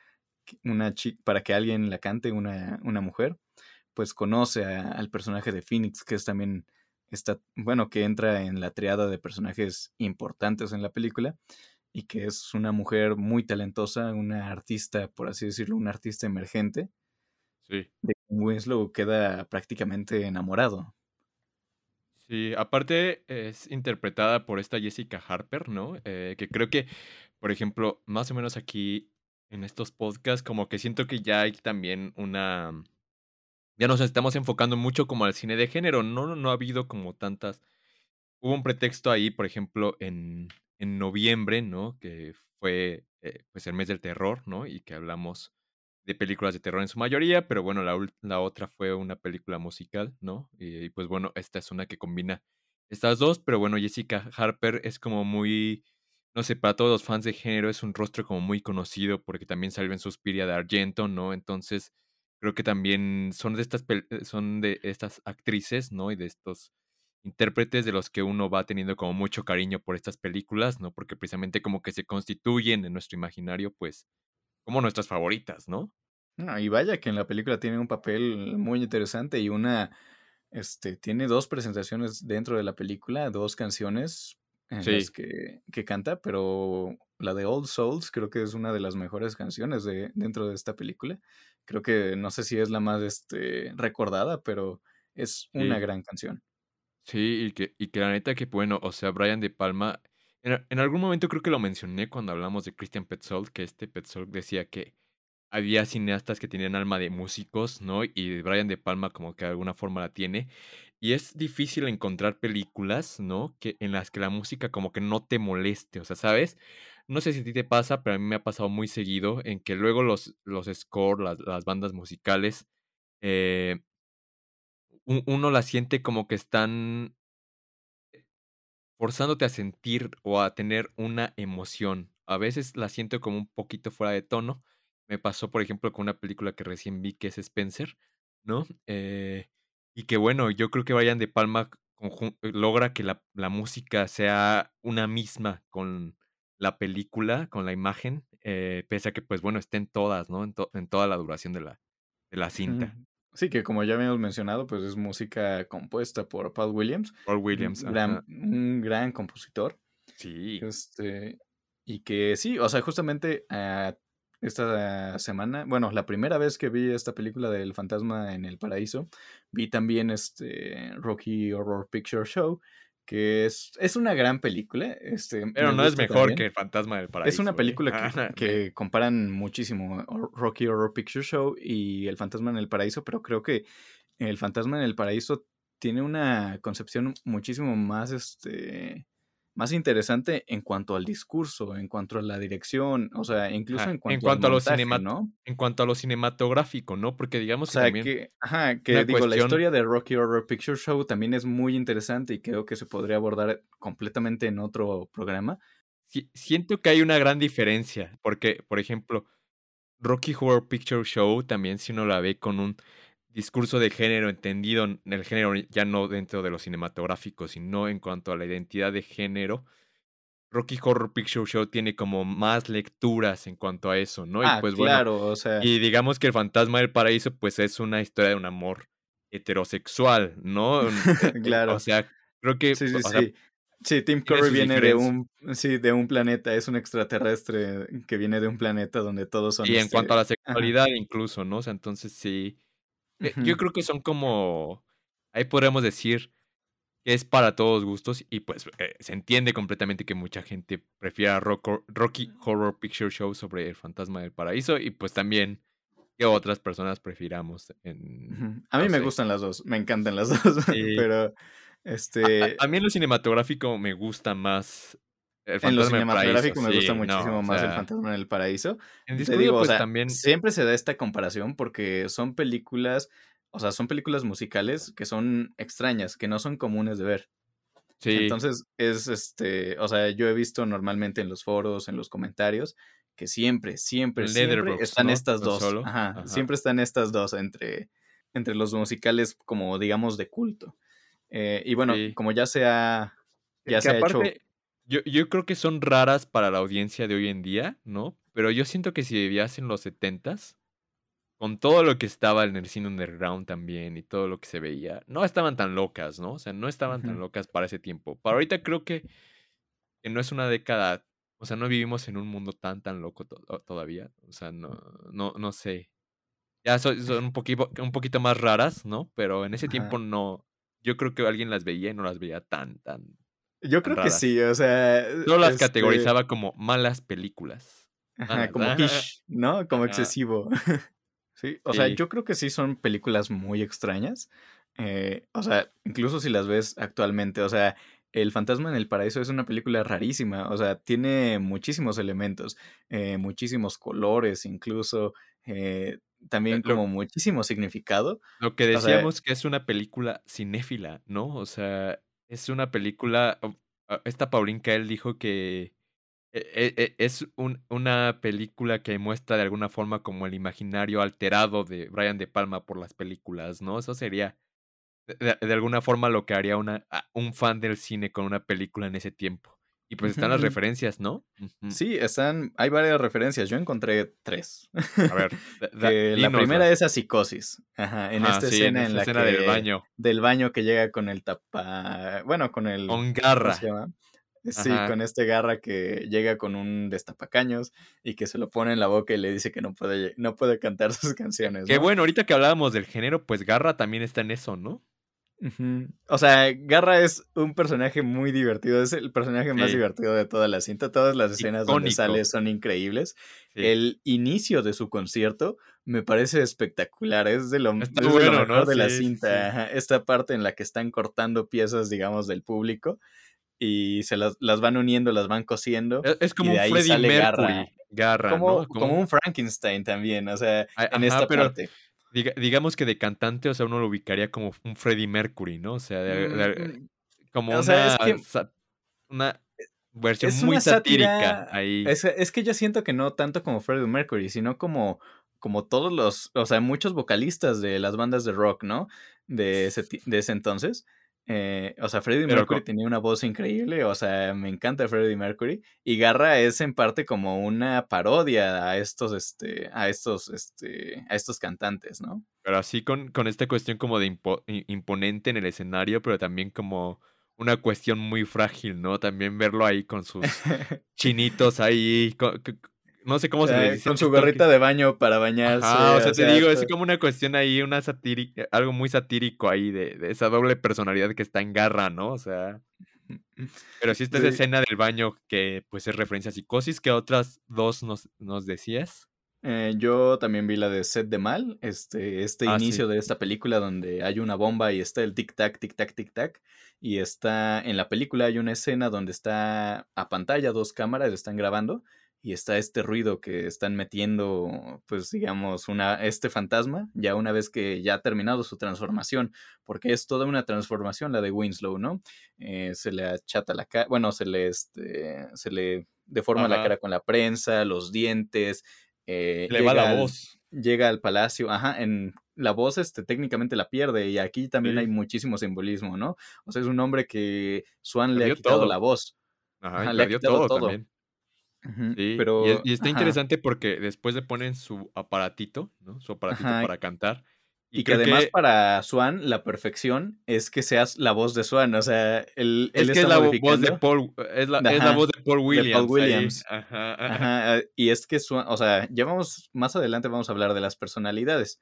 una para que alguien la cante, una, una mujer, pues conoce al personaje de Phoenix, que es también está, bueno, que entra en la triada de personajes importantes en la película y que es una mujer muy talentosa, una artista, por así decirlo, una artista emergente. Sí. De Winslow queda prácticamente enamorado. Sí, aparte es interpretada por esta Jessica Harper, ¿no? Eh, que creo que, por ejemplo, más o menos aquí en estos podcasts, como que siento que ya hay también una... Ya nos estamos enfocando mucho como al cine de género, no, no ha habido como tantas... Hubo un pretexto ahí, por ejemplo, en, en noviembre, ¿no? Que fue eh, pues el mes del terror, ¿no? Y que hablamos de películas de terror en su mayoría, pero bueno, la, la otra fue una película musical, ¿no? Y, pues bueno, esta es una que combina estas dos, pero bueno, Jessica Harper es como muy, no sé, para todos los fans de género es un rostro como muy conocido porque también salió en Suspiria de Argento, ¿no? Entonces, creo que también son de estas, son de estas actrices, ¿no? Y de estos intérpretes de los que uno va teniendo como mucho cariño por estas películas, ¿no? Porque precisamente como que se constituyen en nuestro imaginario, pues, como nuestras favoritas, ¿no? y vaya que en la película tiene un papel muy interesante y una, este, tiene dos presentaciones dentro de la película, dos canciones en las que, que, canta, pero la de Old Souls creo que es una de las mejores canciones de, dentro de esta película. Creo que no sé si es la más este, recordada, pero es una gran canción. Sí, y que, y que la neta que bueno, o sea, Brian De Palma, en, en algún momento creo que lo mencioné cuando hablamos de Christian Petzold, que este Petzold decía que había cineastas que tenían alma de músicos, ¿no? Y Brian De Palma como que de alguna forma la tiene. Y es difícil encontrar películas, ¿no? Que, en las que la música como que no te moleste, o sea, ¿sabes? No sé si a ti te pasa, pero a mí me ha pasado muy seguido en que luego los, los scores, las, las bandas musicales, eh, uno la siente como que están forzándote a sentir o a tener una emoción. A veces la siento como un poquito fuera de tono. Me pasó, por ejemplo, con una película que recién vi que es Spencer, ¿no? Eh, que bueno, yo creo que Vayan De Palma logra que la, la, música sea una misma con la película, con la imagen, eh, pese a que, pues bueno, estén todas, ¿no? En, en toda la duración de la, de la cinta. Sí, que como ya habíamos mencionado, pues es música compuesta por Paul Williams. Paul Williams, un gran, un gran compositor. Sí. Este, y que sí, o sea, justamente uh, esta semana, bueno, la primera vez que vi esta película del fantasma en el paraíso, vi también este Rocky Horror Picture Show, que es, es una gran película. Este, Pero no es mejor que El Fantasma del Paraíso. Es una película que, que, comparan muchísimo Rocky Horror Picture Show y El Fantasma en el Paraíso, pero creo que El Fantasma en el Paraíso tiene una concepción muchísimo más, este, más interesante en cuanto al discurso, en cuanto a la dirección, o sea, incluso en cuanto, en cuanto a lo ¿no? En cuanto a lo cinematográfico, ¿no? Porque digamos o sea, que, ajá, que digo, la historia de Rocky Horror Picture Show también es muy interesante y creo que se podría abordar completamente en otro programa. siento que hay una gran diferencia, porque, por ejemplo, Rocky Horror Picture Show también si uno la ve con un discurso de género entendido en el género ya no dentro de lo cinematográfico, sino en cuanto a la identidad de género. Rocky Horror Picture Show tiene como más lecturas en cuanto a eso, ¿no? Ah, y pues claro, o sea. Y digamos que el fantasma del paraíso, pues es una historia de un amor heterosexual, ¿no? claro. O sea, creo que. Sí, sí, sí. sí, Tim Curry viene de un, sí, de un planeta, es un extraterrestre que viene de un planeta donde todos son. Y en este cuanto a la sexualidad, incluso, ¿no? O sea, entonces sí eh, yo creo que son como, ahí podríamos decir que es para todos gustos y pues eh, se entiende completamente que mucha gente prefiera Rocky Horror Picture Show sobre El Fantasma del Paraíso y pues también que otras personas prefiramos. En, a mí me gustan las dos, me encantan las dos, pero este... A, mí en lo cinematográfico me gusta más el en lo cinematográfico me gusta muchísimo más El Fantasma en el Paraíso. En Te digo, pues, también... Siempre se da esta comparación porque son películas, o sea, son películas musicales que son extrañas, que no son comunes de ver. Sí. Entonces, es este, o sea, yo he visto normalmente en los foros, en los comentarios, que siempre, siempre, siempre están ¿no? estas ¿No dos. Ajá, Ajá. siempre están estas dos entre, entre los musicales como digamos de culto. Eh, y bueno, Sí. como ya se ha, ya que se ha hecho... yo, yo creo que son raras para la audiencia de hoy en día, ¿no? Pero yo siento que si vivías en los setentas, con todo lo que estaba en el cine underground también y todo lo que se veía, no estaban tan locas, ¿no? O sea, no estaban tan locas para ese tiempo. Para ahorita creo que, que no es una década, o sea, no vivimos en un mundo tan, tan loco to- todavía. O sea, no, no, no sé. Ya son, son un, poquito, un poquito más raras, ¿no? Pero en ese Ajá. tiempo no. Yo creo que alguien las veía y no las veía tan, tan, Yo creo que sí, o sea... No las este, categorizaba como malas películas. Ajá, como quiche, ¿no? Como Ajá. excesivo. Sí, o sea, yo creo que sí son películas muy extrañas. eh, o sea, incluso si las ves actualmente, o sea, El Fantasma en el Paraíso es una película rarísima, o sea, tiene muchísimos elementos, eh, muchísimos colores, incluso, eh, también Lo- como muchísimo significado. Lo que O sea, decíamos que es una película cinéfila, ¿no? O sea, es una película. o- a- Esta Pauline Kael dijo que e- e- e- es un- una película que muestra de alguna forma como el imaginario alterado de Brian De Palma por las películas, ¿no? Eso sería de, de- alguna forma lo que haría una, a- un fan del cine con una película en ese tiempo. Y pues están las referencias, ¿no? Sí, están, hay varias referencias, yo encontré tres. A ver, da- la primera es a psicosis. Ajá, en Ajá, esta sí, en escena en la escena del que baño. del baño que llega con el tapa, bueno, con el Con ¿cómo garra. se llama? Sí, Ajá. con este garra que llega con un destapacaños y que se lo pone en la boca y le dice que no puede no puede cantar sus canciones, ¿no? bueno, ahorita que hablábamos del género, pues Garra también está en eso, ¿no? O sea, Garra es un personaje muy divertido, es el personaje más divertido de toda la cinta. Todas las escenas donde sale son increíbles. Sí. El inicio de su concierto me parece espectacular, es de lo, es de lo mejor ¿no? de la Sí, cinta. Esta parte en la que están cortando piezas, digamos, del público y se las, las van uniendo, las van cosiendo. Es, es Y como de un ahí Freddie sale Mercury. Garra. Garra, Como, ¿no? como un Frankenstein también, o sea, en esta pero parte. Diga- digamos que de cantante, o sea, uno lo ubicaría como un Freddie Mercury, ¿no? O sea, de- de- como o sea, es una, que sa- una versión es muy satírica sátira. ahí. Es, es que yo siento que no tanto como Freddie Mercury, sino como, como todos los, o sea, muchos vocalistas de las bandas de rock, ¿no? De ese, de ese entonces. Eh, o sea, Freddie Mercury tenía una voz increíble, o sea, me encanta Freddie Mercury. Y Garra es en parte como una parodia a estos, este, a estos, este, a estos cantantes, ¿no? Pero así con, con esta cuestión como de impo- imponente en el escenario, pero también como una cuestión muy frágil, ¿no? También verlo ahí con sus chinitos ahí, no sé cómo se le Eh, dice. con su gorrita de baño para bañarse. Ajá, o sea, te digo, es como una cuestión ahí, una satírica, algo muy satírico ahí de, de esa doble personalidad que está en garra, ¿no? O sea, pero sí está esa Sí. escena del baño que pues es referencia a psicosis, que otras dos nos, nos decías. Eh, yo también vi la de Set de Mal, este, este Ah, sí. inicio de esta película donde hay una bomba y está el tic-tac, tic-tac, tic-tac. Y está en la película hay una escena donde está a pantalla dos cámaras, están grabando y está este ruido que están metiendo, pues digamos, una, este fantasma, ya una vez que ya ha terminado su transformación, porque es toda una transformación la de Winslow, ¿no? Eh, se le achata la cara, bueno, se le, este, se le deforma la cara con la prensa, los dientes. eh, Le va la llega al- voz. llega al palacio, ajá, en la voz este técnicamente la pierde y aquí también hay muchísimo simbolismo, ¿no? O sea, es un hombre que Swan le ha quitado todo. la voz. Ajá, le ha quitado todo, todo. también. Y, pero es- y está ajá, interesante porque después le ponen su aparatito, ¿no? Su aparatito Ajá, para cantar. Y, y que además que para Swan la perfección es que seas la voz de Swan, o sea, él, es él que es la vo- voz de. Paul, es la, es la Ajá, voz de Paul de Williams. Paul ahí. Williams. Ajá, ajá. Ajá, eh, y es que Swan, o sea, ya vamos, más adelante vamos a hablar de las personalidades,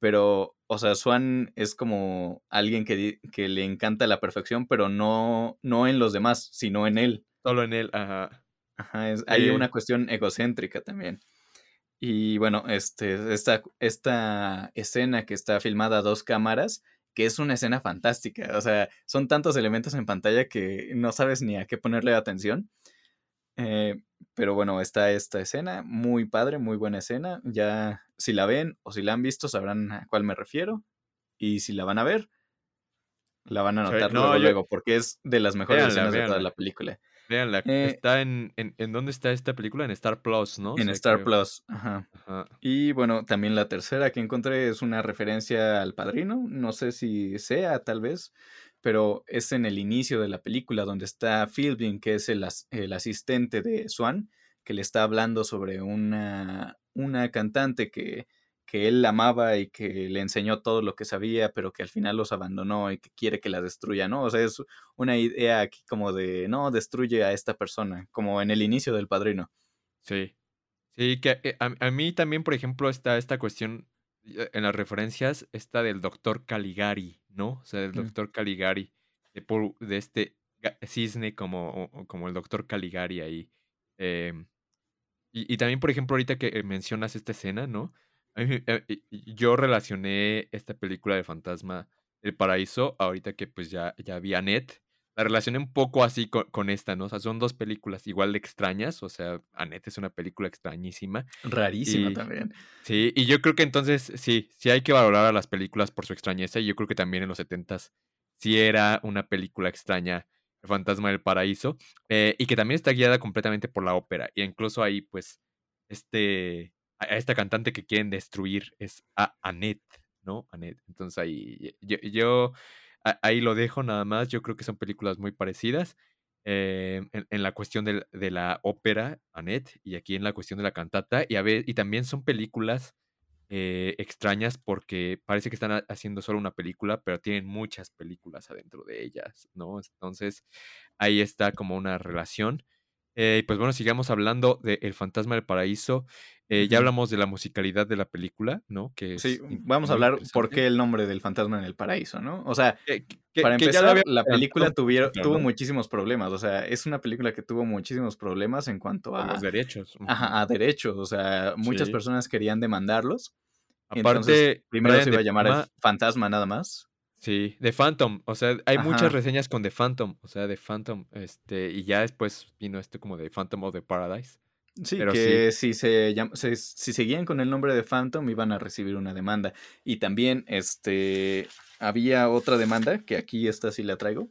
pero, o sea, Swan es como alguien que, que le encanta la perfección, pero no, no en los demás, sino en él. Solo en él, ajá. Ajá, es- hay una cuestión egocéntrica también. Y bueno, este, esta, esta escena que está filmada a dos cámaras, que es una escena fantástica. O sea, son tantos elementos en pantalla que no sabes ni a qué ponerle atención. Eh, pero bueno, está esta escena, muy padre, muy buena escena. Ya si la ven o si la han visto sabrán a cuál me refiero. Y si la van a ver, La van a Sí, notar no, luego, yo- luego, porque es de las mejores Véanla, escenas de toda la película. Véanla, Eh, está en, en, ¿en dónde está esta película? En Star Plus, ¿no? O en sea, Star creo. Plus, ajá. Ajá. Y bueno, también la tercera que encontré es una referencia al padrino. No sé si sea, tal vez, pero es en el inicio de la película donde está Philbin, que es el, as- el asistente de Swan, que le está hablando sobre una, una cantante que, que él amaba y que le enseñó todo lo que sabía, pero que al final los abandonó y que quiere que la destruya, ¿no? O sea, es una idea aquí como de, no, destruye a esta persona, como en el inicio del padrino. Sí. Sí, que eh, a, a mí también, por ejemplo, está esta cuestión eh, en las referencias, esta del doctor Caligari, ¿no? O sea, del Mm. doctor Caligari, de, por- de este cisne como, como el doctor Caligari ahí. em, y, y también, por ejemplo, ahorita que eh, mencionas esta escena, ¿no? Eh, yo relacioné esta película de Fantasma del Paraíso, ahorita que pues ya, ya vi a Annette, la relacioné un poco así con, con esta, ¿no? O sea, son dos películas igual de extrañas, o sea, Annette es una película extrañísima. Rarísima Y también. sí, y yo creo que entonces sí, sí hay que valorar a las películas por su extrañeza, y yo creo que también en los setentas sí era una película extraña, El Fantasma del Paraíso, eh, y que también está guiada completamente por la ópera, y incluso ahí pues este, a esta cantante que quieren destruir es a Annette, ¿no? Annette. Entonces ahí yo, yo ahí lo dejo nada más, yo creo que son películas muy parecidas. eh, en, la cuestión del- de, la ópera, Annette, y aquí en la cuestión de la cantata, y, a ver, y también son películas eh, extrañas porque parece que están ha- haciendo solo una película, pero tienen muchas películas adentro de ellas, ¿no? Entonces, ahí está como una relación. Eh, pues bueno, sigamos hablando de El Fantasma del Paraíso. Eh, ya hablamos de la musicalidad de la película, ¿no? Que Sí, in- vamos a hablar por qué el nombre del fantasma en el paraíso, ¿no? O sea, Que, que- para empezar, había la película tuvieron, tuvo muchísimos problemas. O sea, es una película que tuvo muchísimos problemas en cuanto los a, derechos. ujú. ajá, a derechos. O sea, muchas Sí. personas querían demandarlos. Y entonces, Aparte, primero se iba a llamar el fantasma nada más. Sí, The Phantom. O sea, hay muchas reseñas con The Phantom. O sea, The Phantom. Este, y ya después vino esto como The Phantom of the Paradise. Sí, Pero sí, que si se, llam- se- si seguían con el nombre de Phantom iban a recibir una demanda. Y también este había otra demanda, que aquí esta sí la traigo,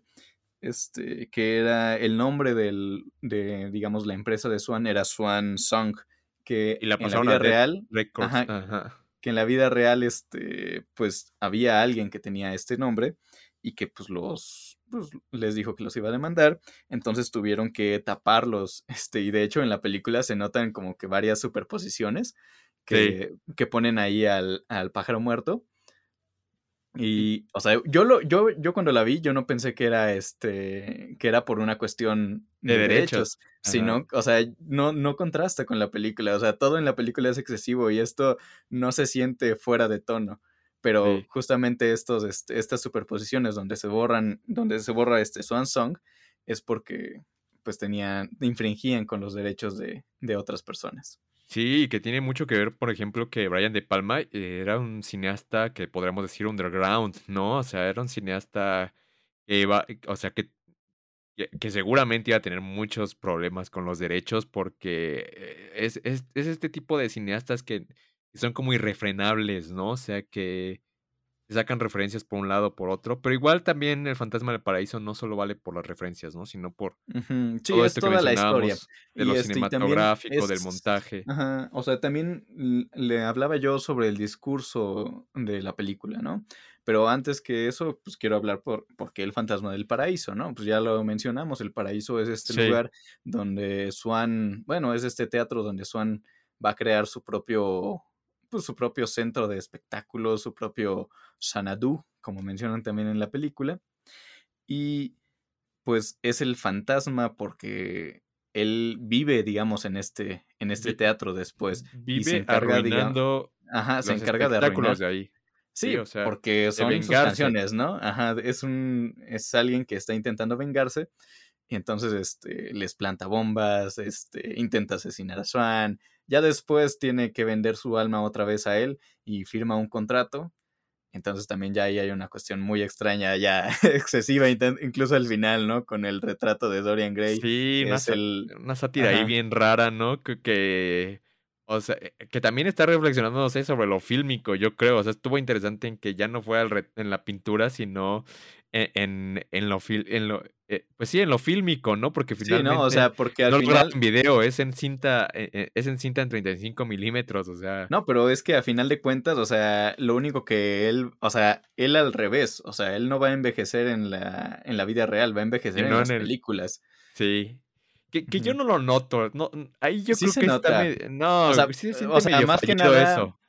este, que era el nombre del, de, digamos, la empresa de Swan era Swan Song, que y la en la vida real, Records. ajá, Ajá. Que en la vida real, este, pues había alguien que tenía este nombre y que pues los, pues, les dijo que los iba a demandar, entonces tuvieron que taparlos, este, y de hecho en la película se notan como que varias superposiciones Sí. que, que ponen ahí al, al pájaro muerto. Y- o sea, yo lo, yo, yo cuando la vi, yo no pensé que era este, que era por una cuestión De de derechos. sino, o sea, no, no contrasta con la película, o sea, todo en la película es excesivo y esto no se siente fuera de tono, pero Sí. justamente estos, este, estas superposiciones donde se borran, donde se borra este Swan Song, es porque pues tenían, infringían con los derechos de, de otras personas. Sí, que tiene mucho que ver, por ejemplo, que Brian De Palma eh, era un cineasta que podríamos decir underground, ¿no? O sea, era un cineasta que iba, o sea, que, que, seguramente iba a tener muchos problemas con los derechos porque eh, es, es, es este tipo de cineastas que son como irrefrenables, ¿no? O sea, que sacan referencias por un lado o por otro, pero igual también El Fantasma del Paraíso no solo vale por las referencias, ¿no? Sino por Sí, todo es esto que toda la historia. de Y lo este, cinematográfico, del montaje. ajá, o sea, también le hablaba yo sobre el discurso de la película, ¿no? Pero antes que eso, pues quiero hablar por, por qué el fantasma del paraíso, ¿no? Pues ya lo mencionamos, el paraíso es este Sí, lugar donde Swan, bueno, es este teatro donde Swan va a crear su propio, pues su propio centro de espectáculos, su propio Sanadu, como mencionan también en la película. Y pues es el fantasma porque él vive, digamos, en este, en este teatro después y se vive encarga, digamos, ajá, se los encarga de espectáculos arruinar. de ahí. Sí, Sí, o sea, porque son sus canciones, ¿no? Ajá, es un, es alguien que está intentando vengarse y entonces, este, les planta bombas, este, intenta asesinar a Swan, ya después tiene que vender su alma otra vez a él y firma un contrato entonces también ya ahí hay una cuestión muy extraña, ya excesiva, incluso al final, ¿no? Con el retrato de Dorian Gray, Sí, una, el... una sátira ahí bien rara, ¿no? Que, que, o sea, eh, que también está reflexionando, no sé, sobre lo fílmico, yo creo. O sea, estuvo interesante en que ya no fue al re- en la pintura, sino en, en, lo, en lo eh, pues sí, en lo fílmico, ¿no? Porque finalmente Sí, no, o sea, porque al no lo final... en video, es en cinta, eh, eh, es en cinta en 35 milímetros, o sea. No, pero es que a final de cuentas, o sea, lo único que él, o sea, él al revés, o sea, él no va a envejecer en la, en la vida real, va a envejecer en las el- películas. Sí. Que, que yo no lo noto. No, ahí yo Sí creo se que nota. está medio- No, O sea, sí se o sea, medio más que nada, eso.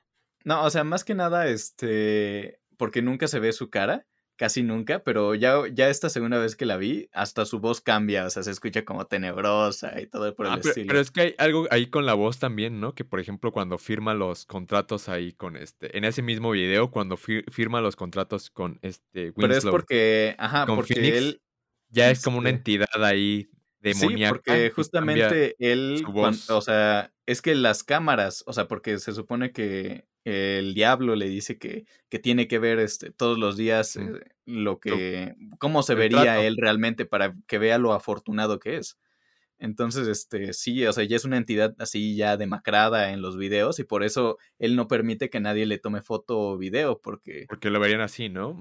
No, o sea, más que nada, este, porque nunca se ve su cara, casi nunca, pero ya, ya esta segunda vez que la vi, hasta su voz cambia, o sea, se escucha como tenebrosa y todo por el Ah, pero, estilo. pero es que hay algo ahí con la voz también, ¿no? Que por ejemplo cuando firma los contratos ahí con este, en ese mismo video, cuando fir- firma los contratos con este Pero es Winslow, porque, ajá, porque Phoenix, él, ya es como una este, entidad ahí Sí, porque justamente él, o sea, es que las cámaras, o sea, porque se supone que el diablo le dice que, que tiene que ver este, todos los días eh, lo que, cómo se El vería trato. él realmente para que vea lo afortunado que es. Entonces, este, sí, o sea, ya es una entidad así ya demacrada en los videos y por eso él no permite que nadie le tome foto o video, porque, Porque lo verían así, ¿no?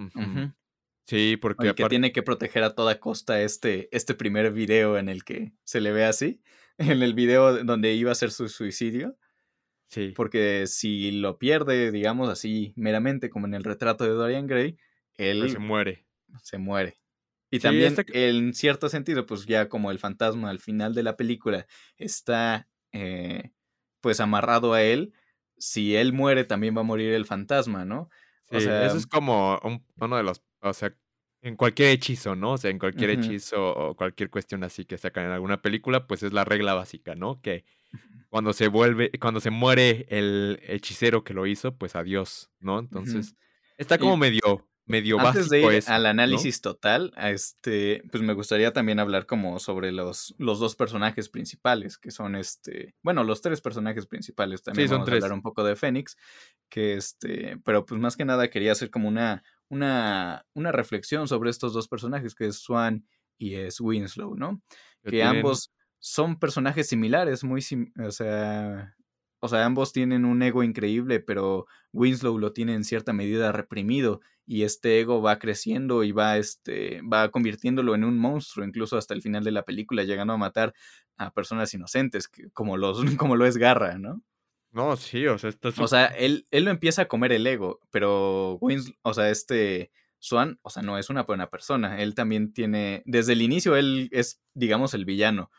Sí, porque que tiene que proteger a toda costa este, este primer video en el que se le ve así, en el video donde iba a ser su suicidio, sí. porque si lo pierde, digamos así, meramente como en el retrato de Dorian Gray, Pero él se muere. se muere. Y Sí, también, esta- en cierto sentido, pues ya como el fantasma al final de la película está eh, pues amarrado a él, si él muere también va a morir el fantasma, ¿no? Sí, O sea, eso es como un- uno de los, o sea, en cualquier hechizo, ¿no? O sea, en cualquier hechizo o cualquier cuestión así que sacan en alguna película, pues es la regla básica, ¿no? Que cuando se vuelve, cuando se muere el hechicero que lo hizo, pues adiós, ¿no? Entonces, está Y como medio, medio Antes de básico ir eso, al ¿no? análisis total, a este, pues me gustaría también hablar como sobre los, los dos personajes principales, que son este, bueno, los tres personajes principales. Sí, También son vamos a hablar tres. un poco de Fénix, que este, pero pues más que nada quería hacer como una, una, una reflexión sobre estos dos personajes, que es Swan y es Winslow, ¿no? Que ambos son personajes similares, muy, sim- o sea, o sea, ambos tienen un ego increíble, pero Winslow lo tiene en cierta medida reprimido y este ego va creciendo y va, este, va convirtiéndolo en un monstruo, incluso hasta el final de la película, llegando a matar a personas inocentes, como, los, como lo es Garra, ¿no? No, sí, o sea, está O súper, sea, él, él lo empieza a comer el ego, pero Winslow, o sea, este Swan, o sea, no es una buena persona. Él también tiene, desde el inicio, él es, digamos, el villano,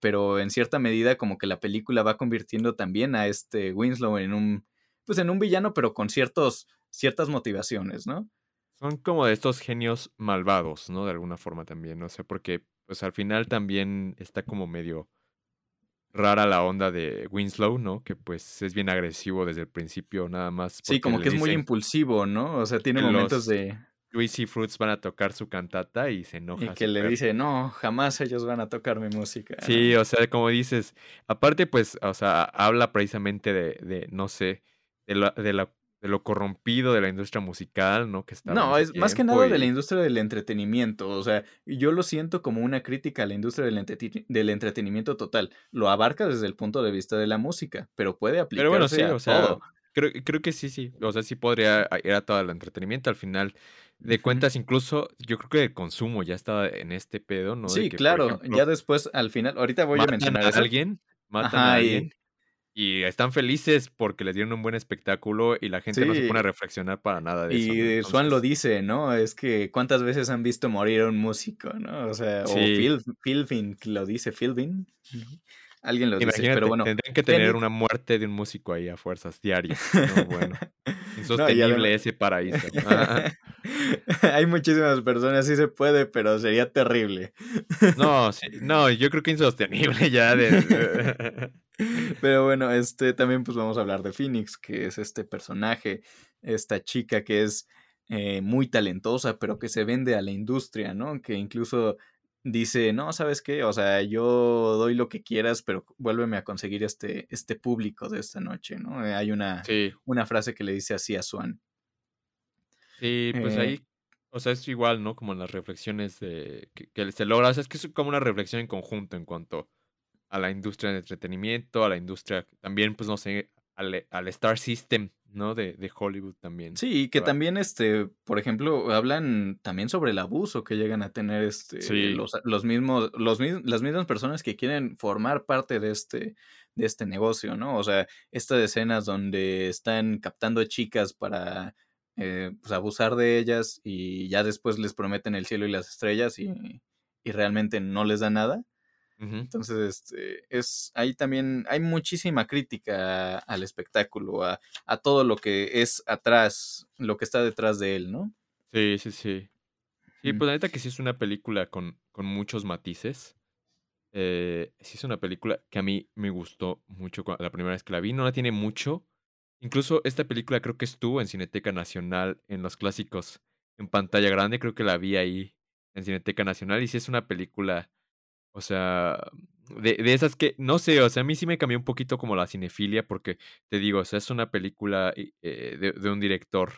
pero en cierta medida como que la película va convirtiendo también a este Winslow en un, pues en un villano, pero con ciertos, ciertas motivaciones, ¿no? son como de estos genios malvados, ¿no? De alguna forma también, o sea, porque pues al final también está como medio rara la onda de Winslow, ¿no? Que pues es bien agresivo desde el principio, nada más Sí, como que es muy impulsivo, ¿no? O sea, tiene momentos de... Juicy Fruits van a tocar su cantata y se Y enoja que le dice, no, jamás ellos van a tocar mi música, Sí, o sea, como dices, aparte pues, o sea, habla precisamente de, de no sé, de, la- de, la, de lo corrompido de la industria musical, ¿no? Que en No, es más que nada de la industria del entretenimiento. O sea, yo lo siento como una crítica a la industria del, entretenimiento total. Lo abarca desde el punto de vista de la música, pero puede Pero bueno, aplicarse sí, a o sea, todo. creo, creo que sí, sí. O sea, sí podría ir a todo el entretenimiento. Al final de cuentas, incluso yo creo que el consumo ya estaba en este pedo, ¿no? De Sí, que, claro. ejemplo, Ya después, al final, ahorita voy a mencionar a alguien, matan a Ajá, alguien y están felices porque les dieron un buen espectáculo y la gente no se pone a reflexionar para nada de eso, ¿no? Y Swan lo dice, ¿no? Es que cuántas veces han visto morir a un músico, ¿no? O sea, o. Phil, Philbin lo dice, Philbin. Alguien lo dice, pero bueno, tendrían que tener una muerte de un músico ahí a fuerzas diarias. No, bueno. No, y Insostenible ese paraíso. Hay muchísimas personas, sí se puede, pero sería terrible. No, sí, no, yo creo que insostenible ya de... Pero bueno, este también pues vamos a hablar de Phoenix, que es este personaje, esta chica que es eh, muy talentosa, pero que se vende a la industria, ¿no? Que incluso dice, no, ¿sabes qué? O sea, yo doy lo que quieras, pero vuélveme a conseguir este, este público de esta noche, ¿no? Eh, Hay una, Sí, una frase que le dice así a Swan. sí, pues Eh, ahí, o sea, es igual, ¿no? Como en las reflexiones de, que, que se logra, o sea, es que es como una reflexión en conjunto en cuanto a la industria del entretenimiento, a la industria, también, pues no sé, al, al Star System ¿no? De, de Hollywood también. Sí, y que también, este, por ejemplo, hablan también sobre el abuso que llegan a tener este, los, los, mismos, los, las mismas personas que quieren formar parte de este, de este negocio, ¿no? O sea, estas escenas donde están captando chicas para eh, pues, abusar de ellas y ya después les prometen el cielo y las estrellas y, y realmente no les da nada. Entonces, este, es, ahí también hay muchísima crítica al espectáculo, a, a, todo lo que es atrás, lo que está detrás de él, ¿no? Sí, sí, sí. Sí, pues la neta que sí es una película con, con muchos matices. Eh, sí es una película que a mí me gustó mucho la primera vez que la vi. No la tiene mucho. Incluso esta película creo que estuvo en Cineteca Nacional, en los clásicos, en pantalla grande. Creo que la vi ahí en Cineteca Nacional. Y sí es una película o sea, de, de, esas que, no sé, o sea, a mí sí me cambió un poquito como la cinefilia, porque te digo, o sea, es una película eh, de, de, un director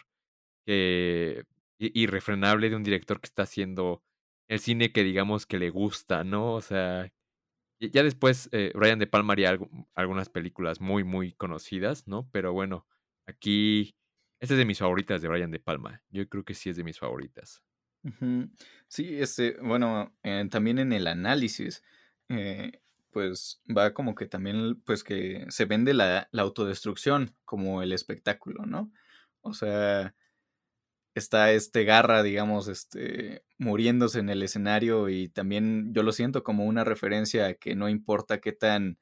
que, irrefrenable, de un director que está haciendo el cine que digamos que le gusta, ¿no? O sea, ya después eh, Brian De Palma haría algunas películas muy, muy conocidas, ¿no? Pero bueno, aquí, esta es de mis favoritas de Brian De Palma. Yo creo que sí es de mis favoritas. Sí, este, bueno, eh, también en el análisis, eh, pues va como que también, pues que se vende la, la autodestrucción como el espectáculo, ¿no? O sea, está este Garra, digamos, este, muriéndose en el escenario y también yo lo siento como una referencia a que no importa qué tan,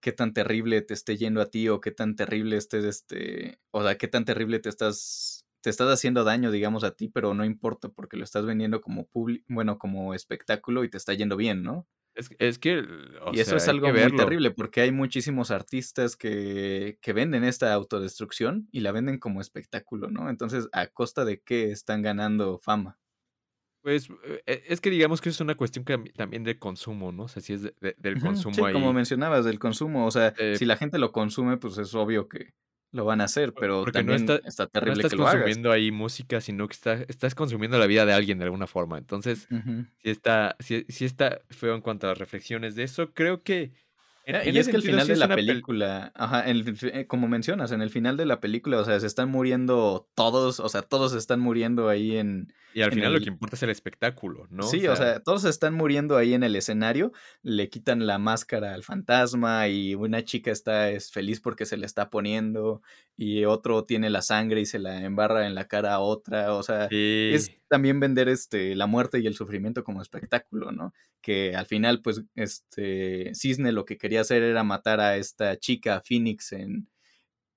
qué tan terrible te esté yendo a ti o qué tan terrible estés, este, o sea, qué tan terrible te estás te estás haciendo daño, digamos, a ti, pero no importa porque lo estás vendiendo como bueno, como espectáculo y te está yendo bien, ¿no? Es, es que. y eso es algo muy terrible porque hay muchísimos artistas que, que venden esta autodestrucción y la venden como espectáculo, ¿no? Entonces, ¿a costa de qué están ganando fama? Pues eh, es que digamos que es una cuestión que, también de consumo, ¿no? O sea, si es del consumo sí, Como mencionabas, del consumo. O sea, eh si la gente lo consume, pues es obvio que, lo van a hacer, pero también no está, terrible no estás que lo consumiendo ahí música, sino que está, estás consumiendo la vida de alguien de alguna forma. Entonces, si está, si, si está feo en cuanto a las reflexiones de eso, creo que y es que al final de la película, ajá, como mencionas, en el final de la película, o sea, se están muriendo todos, o sea, todos están muriendo ahí en... Y al final lo que importa es el espectáculo, ¿no? Sí, o sea, todos están muriendo ahí en el escenario, le quitan la máscara al fantasma y una chica está es feliz porque se le está poniendo y otro tiene la sangre y se la embarra en la cara a otra, o sea, es también vender este la muerte y el sufrimiento como espectáculo, ¿no? Que al final pues este Cisne lo que quería hacer era matar a esta chica Phoenix en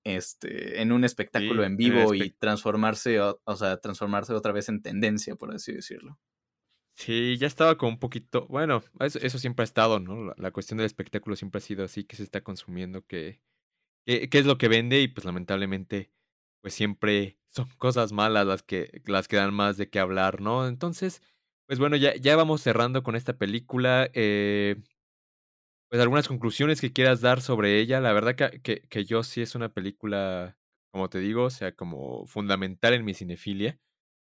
este en un espectáculo en vivo y transformarse o, sea, transformarse otra vez en tendencia, por así decirlo. Sí, ya estaba como un poquito, bueno, eso, siempre ha estado, ¿no? La, cuestión del espectáculo siempre ha sido así, que se está consumiendo, que, que, que es lo que vende y pues lamentablemente pues siempre son cosas malas las que, las que dan más de qué hablar, ¿no? Entonces, pues bueno, ya, ya vamos cerrando con esta película. Eh, pues algunas conclusiones que quieras dar sobre ella. La verdad que, que, yo sí es una película, como te digo, o sea, como fundamental en mi cinefilia,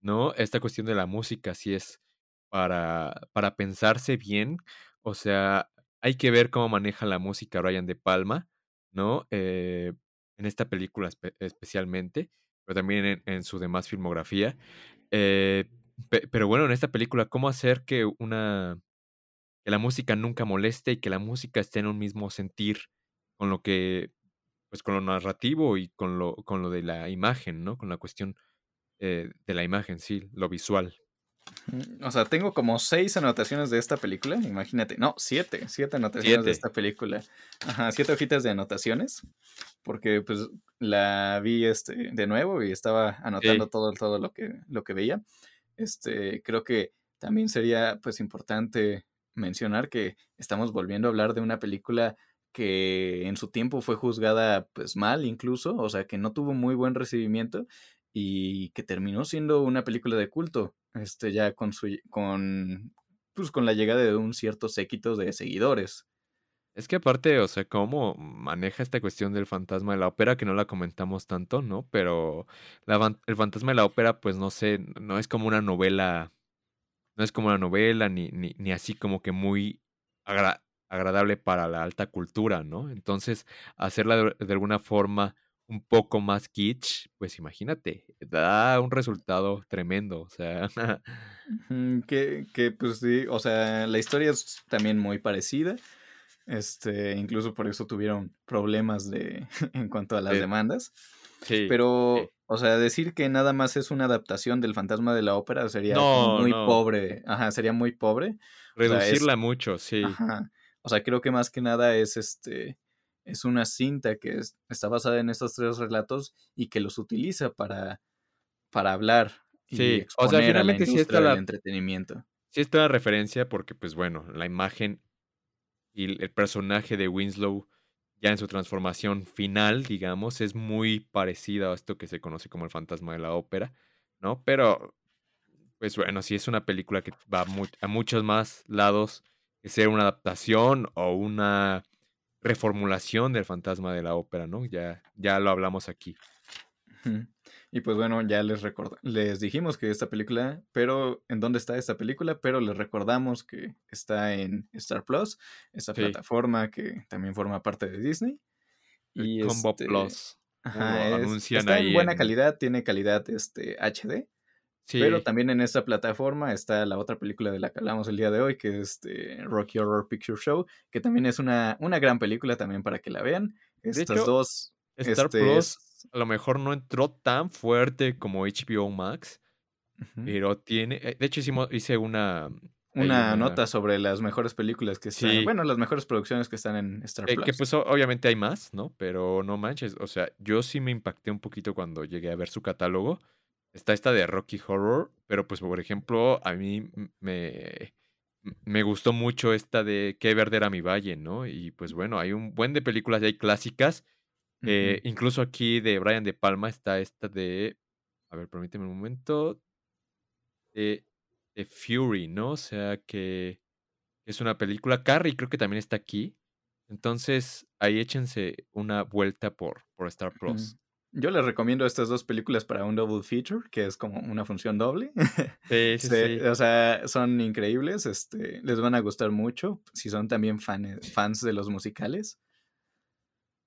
¿no? Esta cuestión de la música sí es para, para pensarse bien. O sea, hay que ver cómo maneja la música Ryan De Palma, ¿no? Eh, en esta película especialmente, pero también en, su demás filmografía. Eh, pero bueno, en esta película, ¿cómo hacer que una que la música nunca moleste y que la música esté en un mismo sentir con lo que, pues con lo narrativo y con lo, con lo de la imagen, ¿no? Con la cuestión eh, de la imagen, sí, lo visual. O sea, tengo como seis anotaciones de esta película, imagínate. No, siete, siete anotaciones de esta película. Ajá, siete hojitas de anotaciones, porque pues la vi este, de nuevo y estaba anotando todo, todo lo que, lo que veía. Este, creo que también sería pues importante mencionar que estamos volviendo a hablar de una película que en su tiempo fue juzgada pues mal incluso, o sea que no tuvo muy buen recibimiento y que terminó siendo una película de culto, este ya con su con pues con la llegada de un cierto séquito de seguidores. Es que aparte, o sea, cómo maneja esta cuestión del fantasma de la ópera, que no la comentamos tanto, ¿no? Pero la, el fantasma de la ópera, pues no sé, no es como una novela, no es como una novela, ni, ni, ni así como que muy agradable para la alta cultura, ¿no? Entonces, hacerla de alguna forma un poco más kitsch, pues imagínate, da un resultado tremendo, o sea. que, que pues sí, o sea, la historia es también muy parecida. Este, incluso por eso tuvieron problemas de en cuanto a las demandas. Sí. Pero, o sea, decir que nada más es una adaptación del fantasma de la ópera sería muy pobre. Ajá, sería muy pobre. Reducirla mucho, sí. Ajá. O sea, creo que más que nada es este es una cinta que está basada en estos tres relatos y que los utiliza para, para hablar y sí. exponer o sea, finalmente a la industria sí del entretenimiento. Sí está la referencia porque, pues bueno, la imagen y el personaje de Winslow ya en su transformación final, digamos, es muy parecida a esto que se conoce como el fantasma de la ópera, ¿no? Pero, pues bueno, sí es una película que va a muchos más lados que ser una adaptación o una reformulación del fantasma de la ópera, ¿no? Ya, ya lo hablamos aquí. Y pues bueno, ya les les dijimos que esta película, pero ¿en dónde está esta película? Pero les recordamos que está en Star Plus, esta plataforma que también forma parte de Disney. y Combo este, Plus. Ajá, está en buena calidad, tiene calidad este, HD. Pero también en esta plataforma está la otra película de la que hablamos el día de hoy, que es este Rocky Horror Picture Show, que también es una, una gran película también para que la vean. Estas dos. Star este, Plus a lo mejor no entró tan fuerte como HBO Max, pero tiene. Eh, de hecho, hicimos, hice una. Una, nota sobre las mejores películas que están. Bueno, las mejores producciones que están en Star eh, Plus. que pues obviamente hay más, ¿no? Pero no manches. O sea, yo sí me impacté un poquito cuando llegué a ver su catálogo. Está esta de Rocky Horror, pero pues por ejemplo, a mí me, me gustó mucho esta de Qué verde era mi valle, ¿no? Y pues bueno, hay un buen de películas hay clásicas. Eh, incluso aquí de Brian De Palma está esta de, a ver, permíteme un momento, de, de Fury, ¿no? O sea que es una película. Carrie creo que también está aquí. Entonces, ahí échense una vuelta por, por Star Plus. Yo les recomiendo estas dos películas para un double feature, que es como una función doble. Sí, sí, sí. O sea, son increíbles, este, les van a gustar mucho si son también fans de los musicales.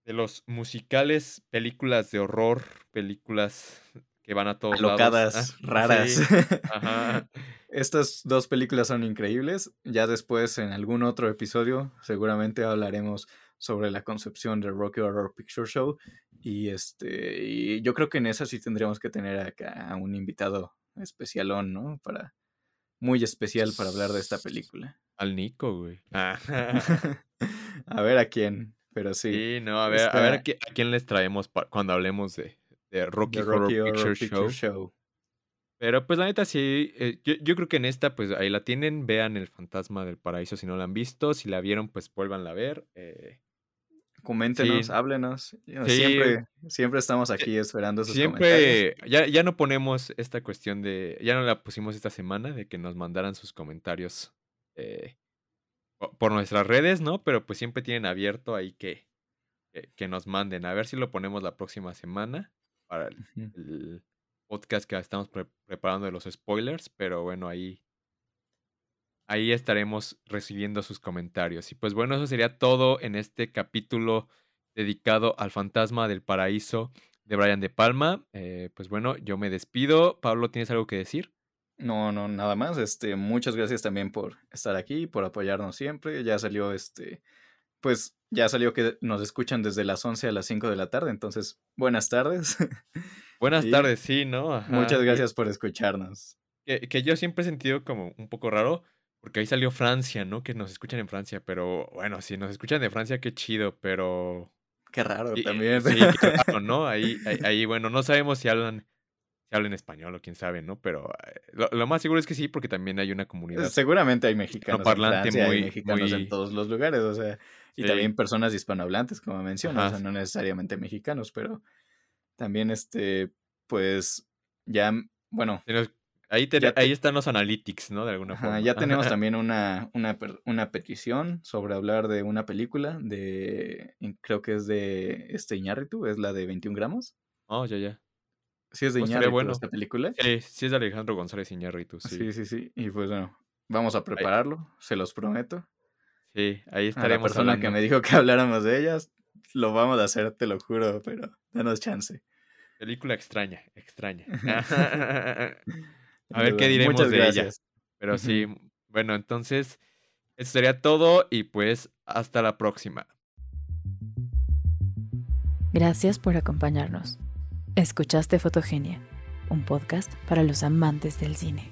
De los musicales, películas de horror, películas que van a todos Alocadas, lados. Ah, raras. Ajá. Estas dos películas son increíbles. Ya después, en algún otro episodio, seguramente hablaremos sobre la concepción de Rocky Horror Picture Show. Y este, y yo creo que en esa sí tendríamos que tener acá a un invitado especialón, ¿no? Para, muy especial para hablar de esta película. Al Nico, güey. Ah. a ver a quién, pero sí. Sí, no, a ver, a ver a, quién les traemos cuando hablemos de, de Rocky, Horror, Picture, Show. Pero pues la neta sí, eh, yo, yo, creo que en esta pues ahí la tienen, vean El Fantasma del Paraíso si no la han visto, si la vieron pues vuelvan a ver. Eh, Coméntenos, háblenos. Siempre, siempre estamos aquí esperando sus siempre, Ya, ya no ponemos esta cuestión de, ya no la pusimos esta semana de que nos mandaran sus comentarios eh, por nuestras redes, ¿no? Pero pues siempre tienen abierto ahí que, que, nos manden. A ver si lo ponemos la próxima semana para el, podcast que estamos preparando de los spoilers, pero bueno, ahí ahí estaremos recibiendo sus comentarios. Y pues bueno, eso sería todo en este capítulo dedicado al fantasma del paraíso de Brian De Palma. Eh, pues bueno, yo me despido. Pablo, ¿tienes algo que decir? No, no, nada más. Este, muchas gracias también por estar aquí, por apoyarnos siempre. Ya salió este, pues ya salió que nos escuchan desde las 11 a las 5 de la tarde, entonces buenas tardes. Buenas tardes, sí, ¿no? Muchas gracias por escucharnos. Que, que, yo siempre he sentido como un poco raro, porque ahí salió Francia, ¿no? Que nos escuchan en Francia, pero bueno, si nos escuchan de Francia, qué chido, pero... Qué raro también. Sí, qué raro, ¿no? Ahí, ahí, bueno, no sabemos si hablan, si hablan español o quién sabe, ¿no? Pero eh, lo, más seguro es que sí, porque también hay una comunidad. Seguramente hay mexicanos parlante en Francia, muy, hay mexicanos en todos los lugares, o sea, y también personas hispanohablantes, como mencionas, o sea, no necesariamente mexicanos, pero también, este, pues, ya, bueno... Ahí, ahí están los analytics, ¿no? De alguna forma. Ya tenemos también una, una, una, petición sobre hablar de una película de, creo que es de este Iñárritu, es la de 21 gramos. Oh, ya, ya. Sí es de pues Iñárritu esta película. Sí, sí es de Alejandro González Iñárritu, sí. Sí, sí, sí. Y pues bueno, vamos a prepararlo, se los prometo. Sí, ahí estaremos a la persona que me dijo que habláramos de ellas, lo vamos a hacer, te lo juro, pero danos chance. Película extraña, extraña. a ver qué diremos de ella. Pero sí, bueno, entonces, eso sería todo y pues hasta la próxima. Gracias por acompañarnos. Escuchaste Fotogenia, un podcast para los amantes del cine.